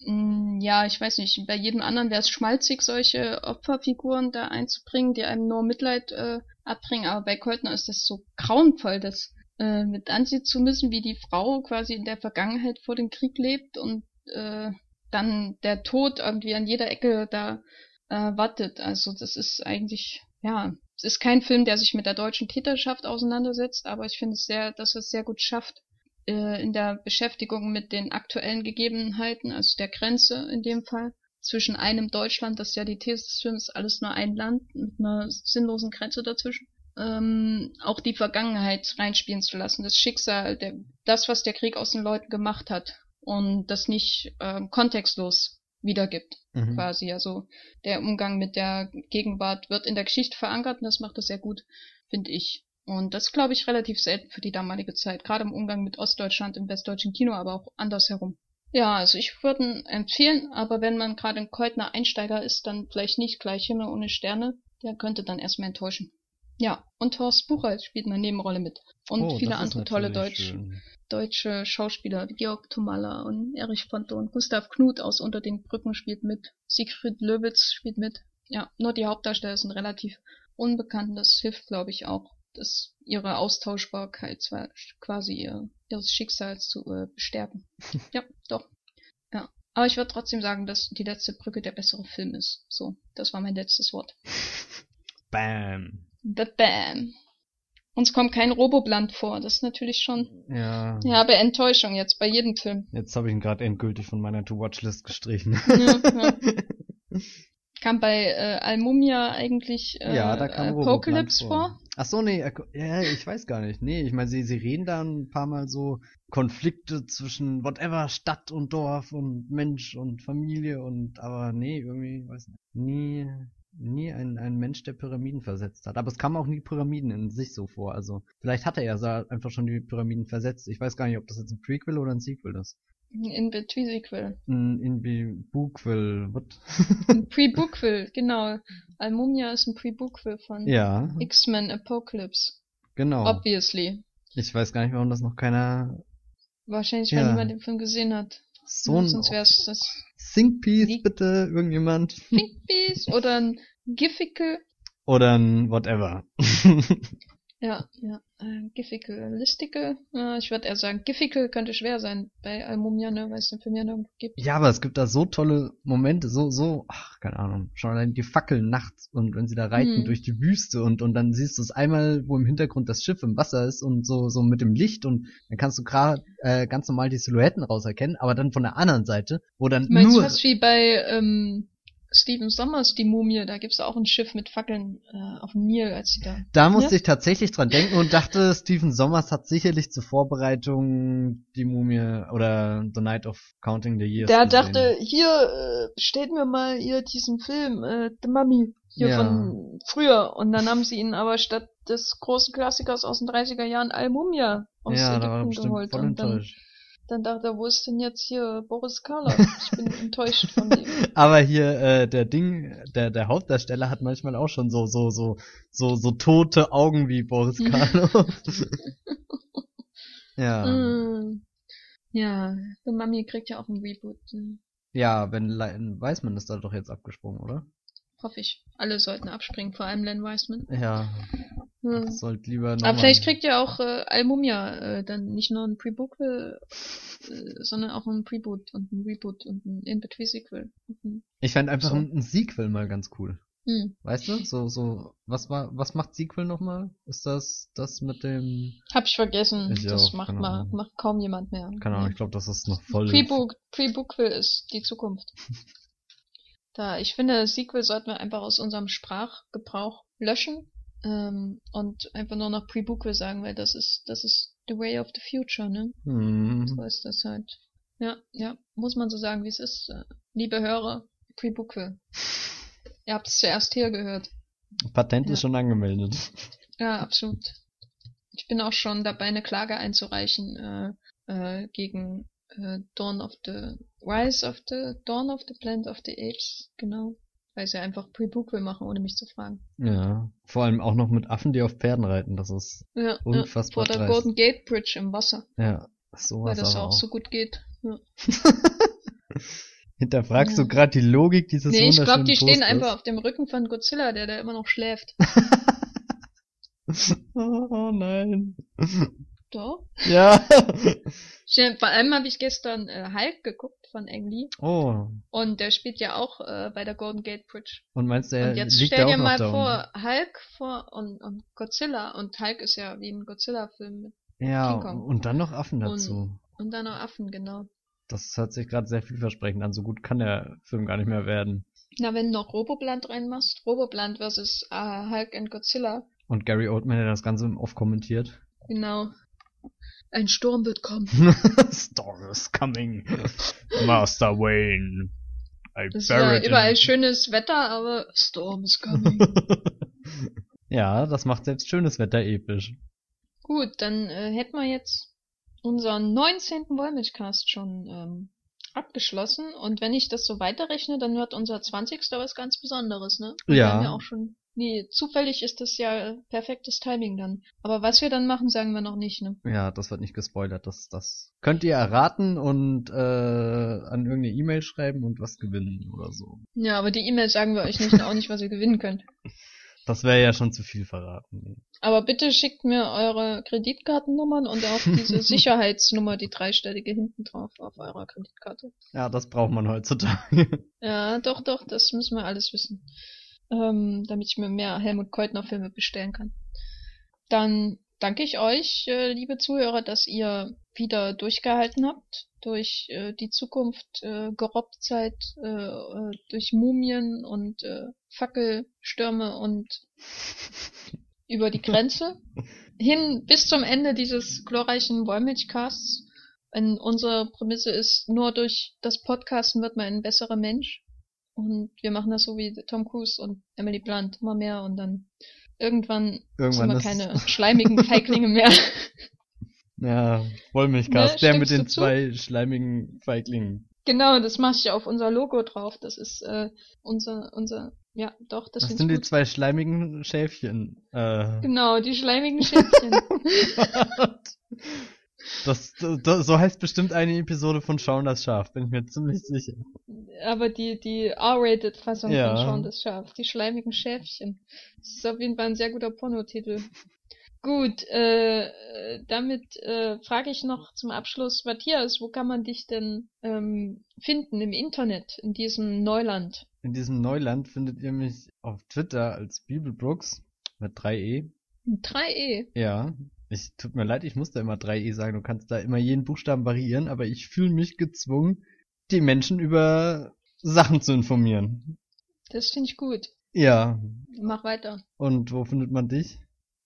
mh, ja, ich weiß nicht, bei jedem anderen wäre es schmalzig, solche Opferfiguren da einzubringen, die einem nur Mitleid äh, abbringen, aber bei Keutner ist das so grauenvoll, dass äh, mit ansehen zu müssen, wie die Frau quasi in der Vergangenheit vor dem Krieg lebt und äh, dann der Tod irgendwie an jeder Ecke da äh, wartet. Also das ist eigentlich, ja, es ist kein Film, der sich mit der deutschen Täterschaft auseinandersetzt, aber ich finde es sehr, dass es sehr gut schafft, äh, in der Beschäftigung mit den aktuellen Gegebenheiten, also der Grenze in dem Fall, zwischen einem Deutschland, das ja die These des Films alles nur ein Land mit einer sinnlosen Grenze dazwischen, ähm, auch die Vergangenheit reinspielen zu lassen, das Schicksal, der, das, was der Krieg aus den Leuten gemacht hat und das nicht ähm, kontextlos wiedergibt, Mhm. quasi. Also der Umgang mit der Gegenwart wird in der Geschichte verankert und das macht das sehr gut, finde ich. Und das glaube ich relativ selten für die damalige Zeit, gerade im Umgang mit Ostdeutschland im westdeutschen Kino, aber auch andersherum. Ja, also ich würde empfehlen, aber wenn man gerade ein Keutner Einsteiger ist, dann vielleicht nicht gleich Himmel ohne Sterne. Der könnte dann erstmal enttäuschen. Ja, und Horst Buchholz spielt eine Nebenrolle mit. Und Oh, viele andere tolle natürlich Deutsch, schön. deutsche Schauspieler, wie Georg Tomalla und Erich Ponto und Gustav Knuth aus Unter den Brücken spielt mit. Siegfried Löwitz spielt mit. Ja, nur die Hauptdarsteller sind relativ unbekannt. Das hilft, glaube ich, auch, dass ihre Austauschbarkeit zwar quasi ihr, ihres Schicksals zu äh, bestärken. [laughs] ja, doch. Ja. Aber ich würde trotzdem sagen, dass die letzte Brücke der bessere Film ist. So, das war mein letztes Wort. Bam. Bam. Uns kommt kein Robobland vor. Das ist natürlich schon, Ja. ja, aber Enttäuschung jetzt bei jedem Film. Jetzt habe ich ihn gerade endgültig von meiner To-Watch-List gestrichen. Ja, ja. [laughs] Kam bei äh, Almumia eigentlich äh, ja, da kam Apocalypse Roboplant vor? Ach so, nee, ja, ich weiß gar nicht. Nee, ich meine, sie, sie reden da ein paar Mal so Konflikte zwischen whatever, Stadt und Dorf und Mensch und Familie und, aber nee, irgendwie, weiß nicht. Nie, nie ein, ein Mensch, der Pyramiden versetzt hat. Aber es kam auch nie Pyramiden in sich so vor. Also, vielleicht hat er ja einfach schon die Pyramiden versetzt. Ich weiß gar nicht, ob das jetzt ein Prequel oder ein Sequel ist. In Between-Sequel. Ein Inbi Bookville, what? Ein [laughs] Pre-Bookville, genau. Almumia ist ein Pre-Bookville von ja, X-Men Apocalypse. genau. Obviously. Ich weiß gar nicht, warum das noch keiner Wahrscheinlich, weil Ja. niemand den Film gesehen hat. so ein Sonst wär's das Think Piece, Wie- bitte, irgendjemand. Pink Beast oder ein Giffical. Oder ein whatever. [laughs] Ja, ja. Äh, Giffical. Listicle. Ja, ich würde eher sagen, Giffical könnte schwer sein bei Almumia, ne, weil es den Film ja nirgendwo gibt. ja, aber es gibt da so tolle Momente, so, so, ach, keine Ahnung, schon allein die Fackeln nachts und wenn sie da reiten Hm. durch die Wüste und, und dann siehst du es einmal, wo im Hintergrund das Schiff im Wasser ist und so, so mit dem Licht und dann kannst du gerade äh, ganz normal die Silhouetten rauserkennen, aber dann von der anderen Seite, wo dann Du meinst nur, fast wie bei ähm, Steven Sommers, die Mumie, da gibt's auch ein Schiff mit Fackeln äh, auf dem Nil, als sie da. da musste Ja. ich tatsächlich dran denken und dachte, Stephen Sommers hat sicherlich zur Vorbereitung die Mumie oder The Night of Counting the Years Der gesehen. dachte, hier, äh, steht mir mal hier diesen Film, äh, The Mummy, hier Ja. von früher. Und dann haben sie ihn aber statt des großen Klassikers aus den 30er Jahren Al-Mumia aus ja, da war Ägypten geholt. voll Und dann, enttäuscht. Dann dachte er, wo ist denn jetzt hier Boris Karloff? Ich bin [laughs] enttäuscht von dem. Aber hier äh, der Ding, der der Hauptdarsteller hat manchmal auch schon so so so so so tote Augen wie Boris Karloff. [laughs] ja, Mm. Ja, The Mummy kriegt ja auch ein Reboot. hm. ja, wenn Le- Weißmann ist da doch jetzt abgesprungen, oder? Hoffe ich. Alle sollten abspringen, vor allem Len Wiseman. Ja, Hm. sollte lieber noch Aber vielleicht kriegt ja auch äh, Al-Mumia äh, dann nicht nur ein Pre-Bookville, äh, sondern auch ein Preboot und ein Reboot und ein In-Between-Sequel. Mhm. Ich fände einfach so. ein, ein Sequel mal ganz cool. Hm. Weißt du? So so was war was macht Sequel nochmal? Ist das das mit dem Hab ich vergessen. Ich das auch, macht mal, macht kaum jemand mehr. keine Ahnung, ich glaube, das ist noch voll Pre-Book, Pre-Bookville ist die Zukunft. [laughs] da, ich finde, Sequel sollten wir einfach aus unserem Sprachgebrauch löschen ähm, und einfach nur noch Pre-Bookville sagen, weil das ist, das ist the way of the future, ne? hm. So ist das halt. Ja, ja, muss man so sagen, wie es ist. Äh, Liebe Hörer, Pre-Bookville. Ihr habt es zuerst hier gehört. Patent Ja. ist schon angemeldet. Ja, absolut. Ich bin auch schon dabei, eine Klage einzureichen äh, äh, gegen äh, Dawn of the Rise of the Dawn of the Planet of the Apes, genau. Weil sie einfach Pre-Bookville machen, ohne mich zu fragen. Ja, vor allem auch noch mit Affen, die auf Pferden reiten, das ist Ja, Unfassbar ja, vor der dreist. Golden Gate Bridge im Wasser, ja weil sowas das aber auch, auch. so gut geht. Ja. [laughs] Hinterfragst Ja. du gerade die Logik dieses Nee, ich glaube, die stehen Posters? einfach auf dem Rücken von Godzilla, der da immer noch schläft. [laughs] oh nein. Doch. Ja. [laughs] Stell- Vor allem habe ich gestern äh, Hulk geguckt von Ang Lee Oh. und der spielt ja auch äh, bei der Golden Gate Bridge. Und meinst du, er und jetzt liegt stell dir mal vor, Hulk vor und, und Godzilla und Hulk ist ja wie ein Godzilla-Film mit Ja, King Kong. und dann noch Affen dazu. und dann noch Affen, genau. Das hört sich gerade sehr vielversprechend an. So gut kann der Film gar nicht mehr werden. Na, wenn du noch Roboplant reinmachst, Roboplant versus äh, Hulk and Godzilla. Und Gary Oldman, der das Ganze oft kommentiert. Genau. Ein Sturm wird kommen. [laughs] Storm is coming. Master Wayne. I Es ja überall schönes Wetter, aber Storm is coming. [laughs] ja, das macht selbst schönes Wetter episch. Gut, dann äh, hätten wir jetzt unseren 19. Wollmilchcast schon ähm, abgeschlossen. Und wenn ich das so weiterrechne, dann wird unser 20. was ganz Besonderes, ne? Wir Ja. haben ja auch schon. Nee, zufällig ist das ja perfektes Timing dann. Aber was wir dann machen, sagen wir noch nicht, ne? Ja, das wird nicht gespoilert. Das, das könnt ihr erraten und äh, an irgendeine E-Mail schreiben und was gewinnen oder so. Ja, aber die E-Mail sagen wir euch nicht, auch nicht, was ihr gewinnen könnt. [laughs] Das wäre ja schon zu viel verraten. Aber bitte schickt mir eure Kreditkartennummern und auch diese [laughs] Sicherheitsnummer, die dreistellige hinten drauf auf eurer Kreditkarte. Ja, das braucht man heutzutage. Ja, doch, doch, das müssen wir alles wissen. Ähm, damit ich mir mehr Helmut Keutner Filme bestellen kann. Dann danke ich euch, äh, liebe Zuhörer, dass ihr wieder durchgehalten habt durch äh, die Zukunft äh, Gerobbzeit, äh, äh, durch Mumien und äh, Fackelstürme und [laughs] über die Grenze hin bis zum Ende dieses glorreichen Wollmilchcasts. Und unsere Prämisse ist, nur durch das Podcasten wird man ein besserer Mensch. Und wir machen das so wie Tom Cruise und Emily Blunt immer mehr und dann irgendwann, Irgendwann sind wir keine [laughs] schleimigen Feiglinge mehr. Ja, Wollmilchcast, Ne, der mit den zu? zwei schleimigen Feiglingen. genau, das mache ich auf unser Logo drauf. Das ist äh, unser, unser, ja, doch, das, sind die gut. zwei schleimigen Schäfchen. Äh, Genau, die schleimigen Schäfchen. [laughs] [laughs] das, das, so heißt bestimmt eine Episode von Schauen das Schaf, bin ich mir ziemlich sicher. Aber die, die R-Rated-Fassung Ja. von Shaun das Schaf, die schleimigen Schäfchen. Das ist auf jeden Fall ein sehr guter Pornotitel. Gut, äh, damit äh, frage ich noch zum Abschluss, Matthias, wo kann man dich denn ähm, finden im Internet, in diesem Neuland? In diesem Neuland findet ihr mich auf Twitter als Bibelbrooks mit 3e. 3e. Ja, ich tut mir leid, ich muss da immer 3e sagen. Du kannst da immer jeden Buchstaben variieren, aber ich fühle mich gezwungen, die Menschen über Sachen zu informieren. Das finde ich gut. Ja, Mach weiter. und wo findet man dich?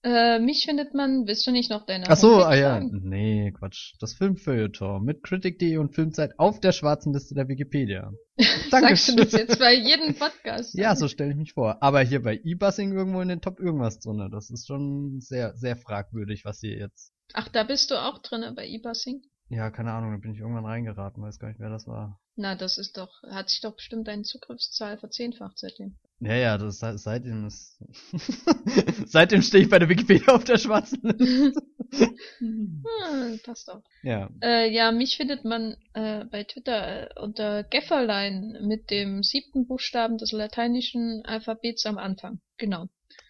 Äh, mich findet man, willst du nicht noch deine Ach so, ah ja. sagen? Nee, Quatsch. Das Filmfeuilleton mit Critic.de und Filmzeit auf der schwarzen Liste der Wikipedia. Danke. [laughs] Sagst du das jetzt bei [laughs] jedem Podcast? Ja, so stelle ich mich vor. Aber hier bei E-Bussing irgendwo in den Top irgendwas drinne. Das ist schon sehr, sehr fragwürdig, was hier jetzt. Ach, da bist du auch drin bei eBussing? Ja, keine Ahnung, da bin ich irgendwann reingeraten, weiß gar nicht, wer das war. Na, das ist doch, hat sich doch bestimmt deine Zugriffszahl verzehnfacht seitdem. Ja, ja, das se- seitdem ist. [laughs] seitdem stehe ich bei der Wikipedia auf der schwarzen Liste. [laughs] Ah, passt auch. ja. Äh, ja, mich findet man äh, bei Twitter äh, unter Gefferlein mit dem siebten Buchstaben des lateinischen Alphabets am Anfang. Genau.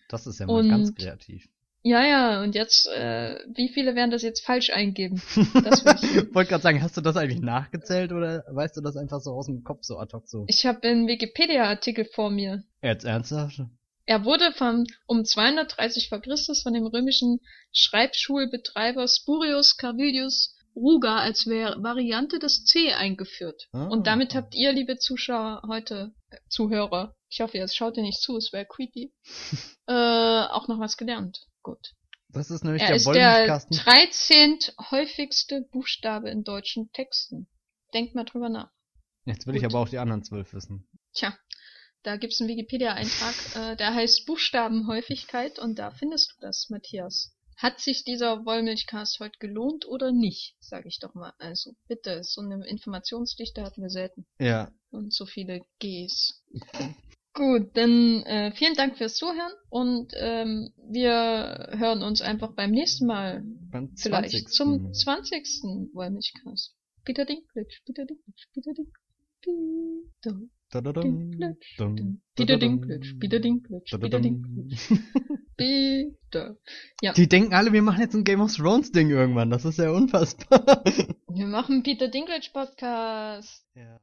Das ist ja mal ganz Und- kreativ. Ja, ja, und jetzt, äh, wie viele werden das jetzt falsch eingeben? [laughs] Das ich. Wollte gerade sagen, hast du das eigentlich nachgezählt oder weißt du das einfach so aus dem Kopf so ad hoc so? Ich habe einen Wikipedia-Artikel vor mir. Jetzt ernsthaft? Er wurde von um 230 vor Christus von dem römischen Schreibschulbetreiber Spurius Carvilius Ruga als Var- Variante des C eingeführt. Ah. Und damit habt ihr, liebe Zuschauer, heute, äh, Zuhörer, ich hoffe, jetzt schaut ihr nicht zu, es wäre creepy, [laughs] äh, auch noch was gelernt. Gut. Das ist nämlich Er der ist der Wollmilchkasten. 13. häufigste Buchstabe in deutschen Texten. Denkt mal drüber nach. Jetzt will ich Gut. aber auch die anderen zwölf wissen. Tja, da gibt's einen Wikipedia-Eintrag, [laughs] äh, der heißt Buchstabenhäufigkeit und da findest du das, Matthias. Hat sich dieser Wollmilchcast heute gelohnt oder nicht, sage ich doch mal. Also bitte, so eine Informationsdichte hatten wir selten Ja. und so viele Gs. [laughs] Gut, dann äh, vielen Dank fürs Zuhören und ähm, wir hören uns einfach beim nächsten Mal Beim vielleicht 20. zum 20. Wollmilchcast. Peter Dinklage, Peter Dinklage, Peter Dinklage, Peter dum, Peter Dinklage, Peter Dinklage, Peter. Dinklage, Peter. Ja, Die denken alle, wir machen jetzt ein Game of Thrones Ding irgendwann. Das ist ja unfassbar. wir machen Peter Dinklage Podcast. ja.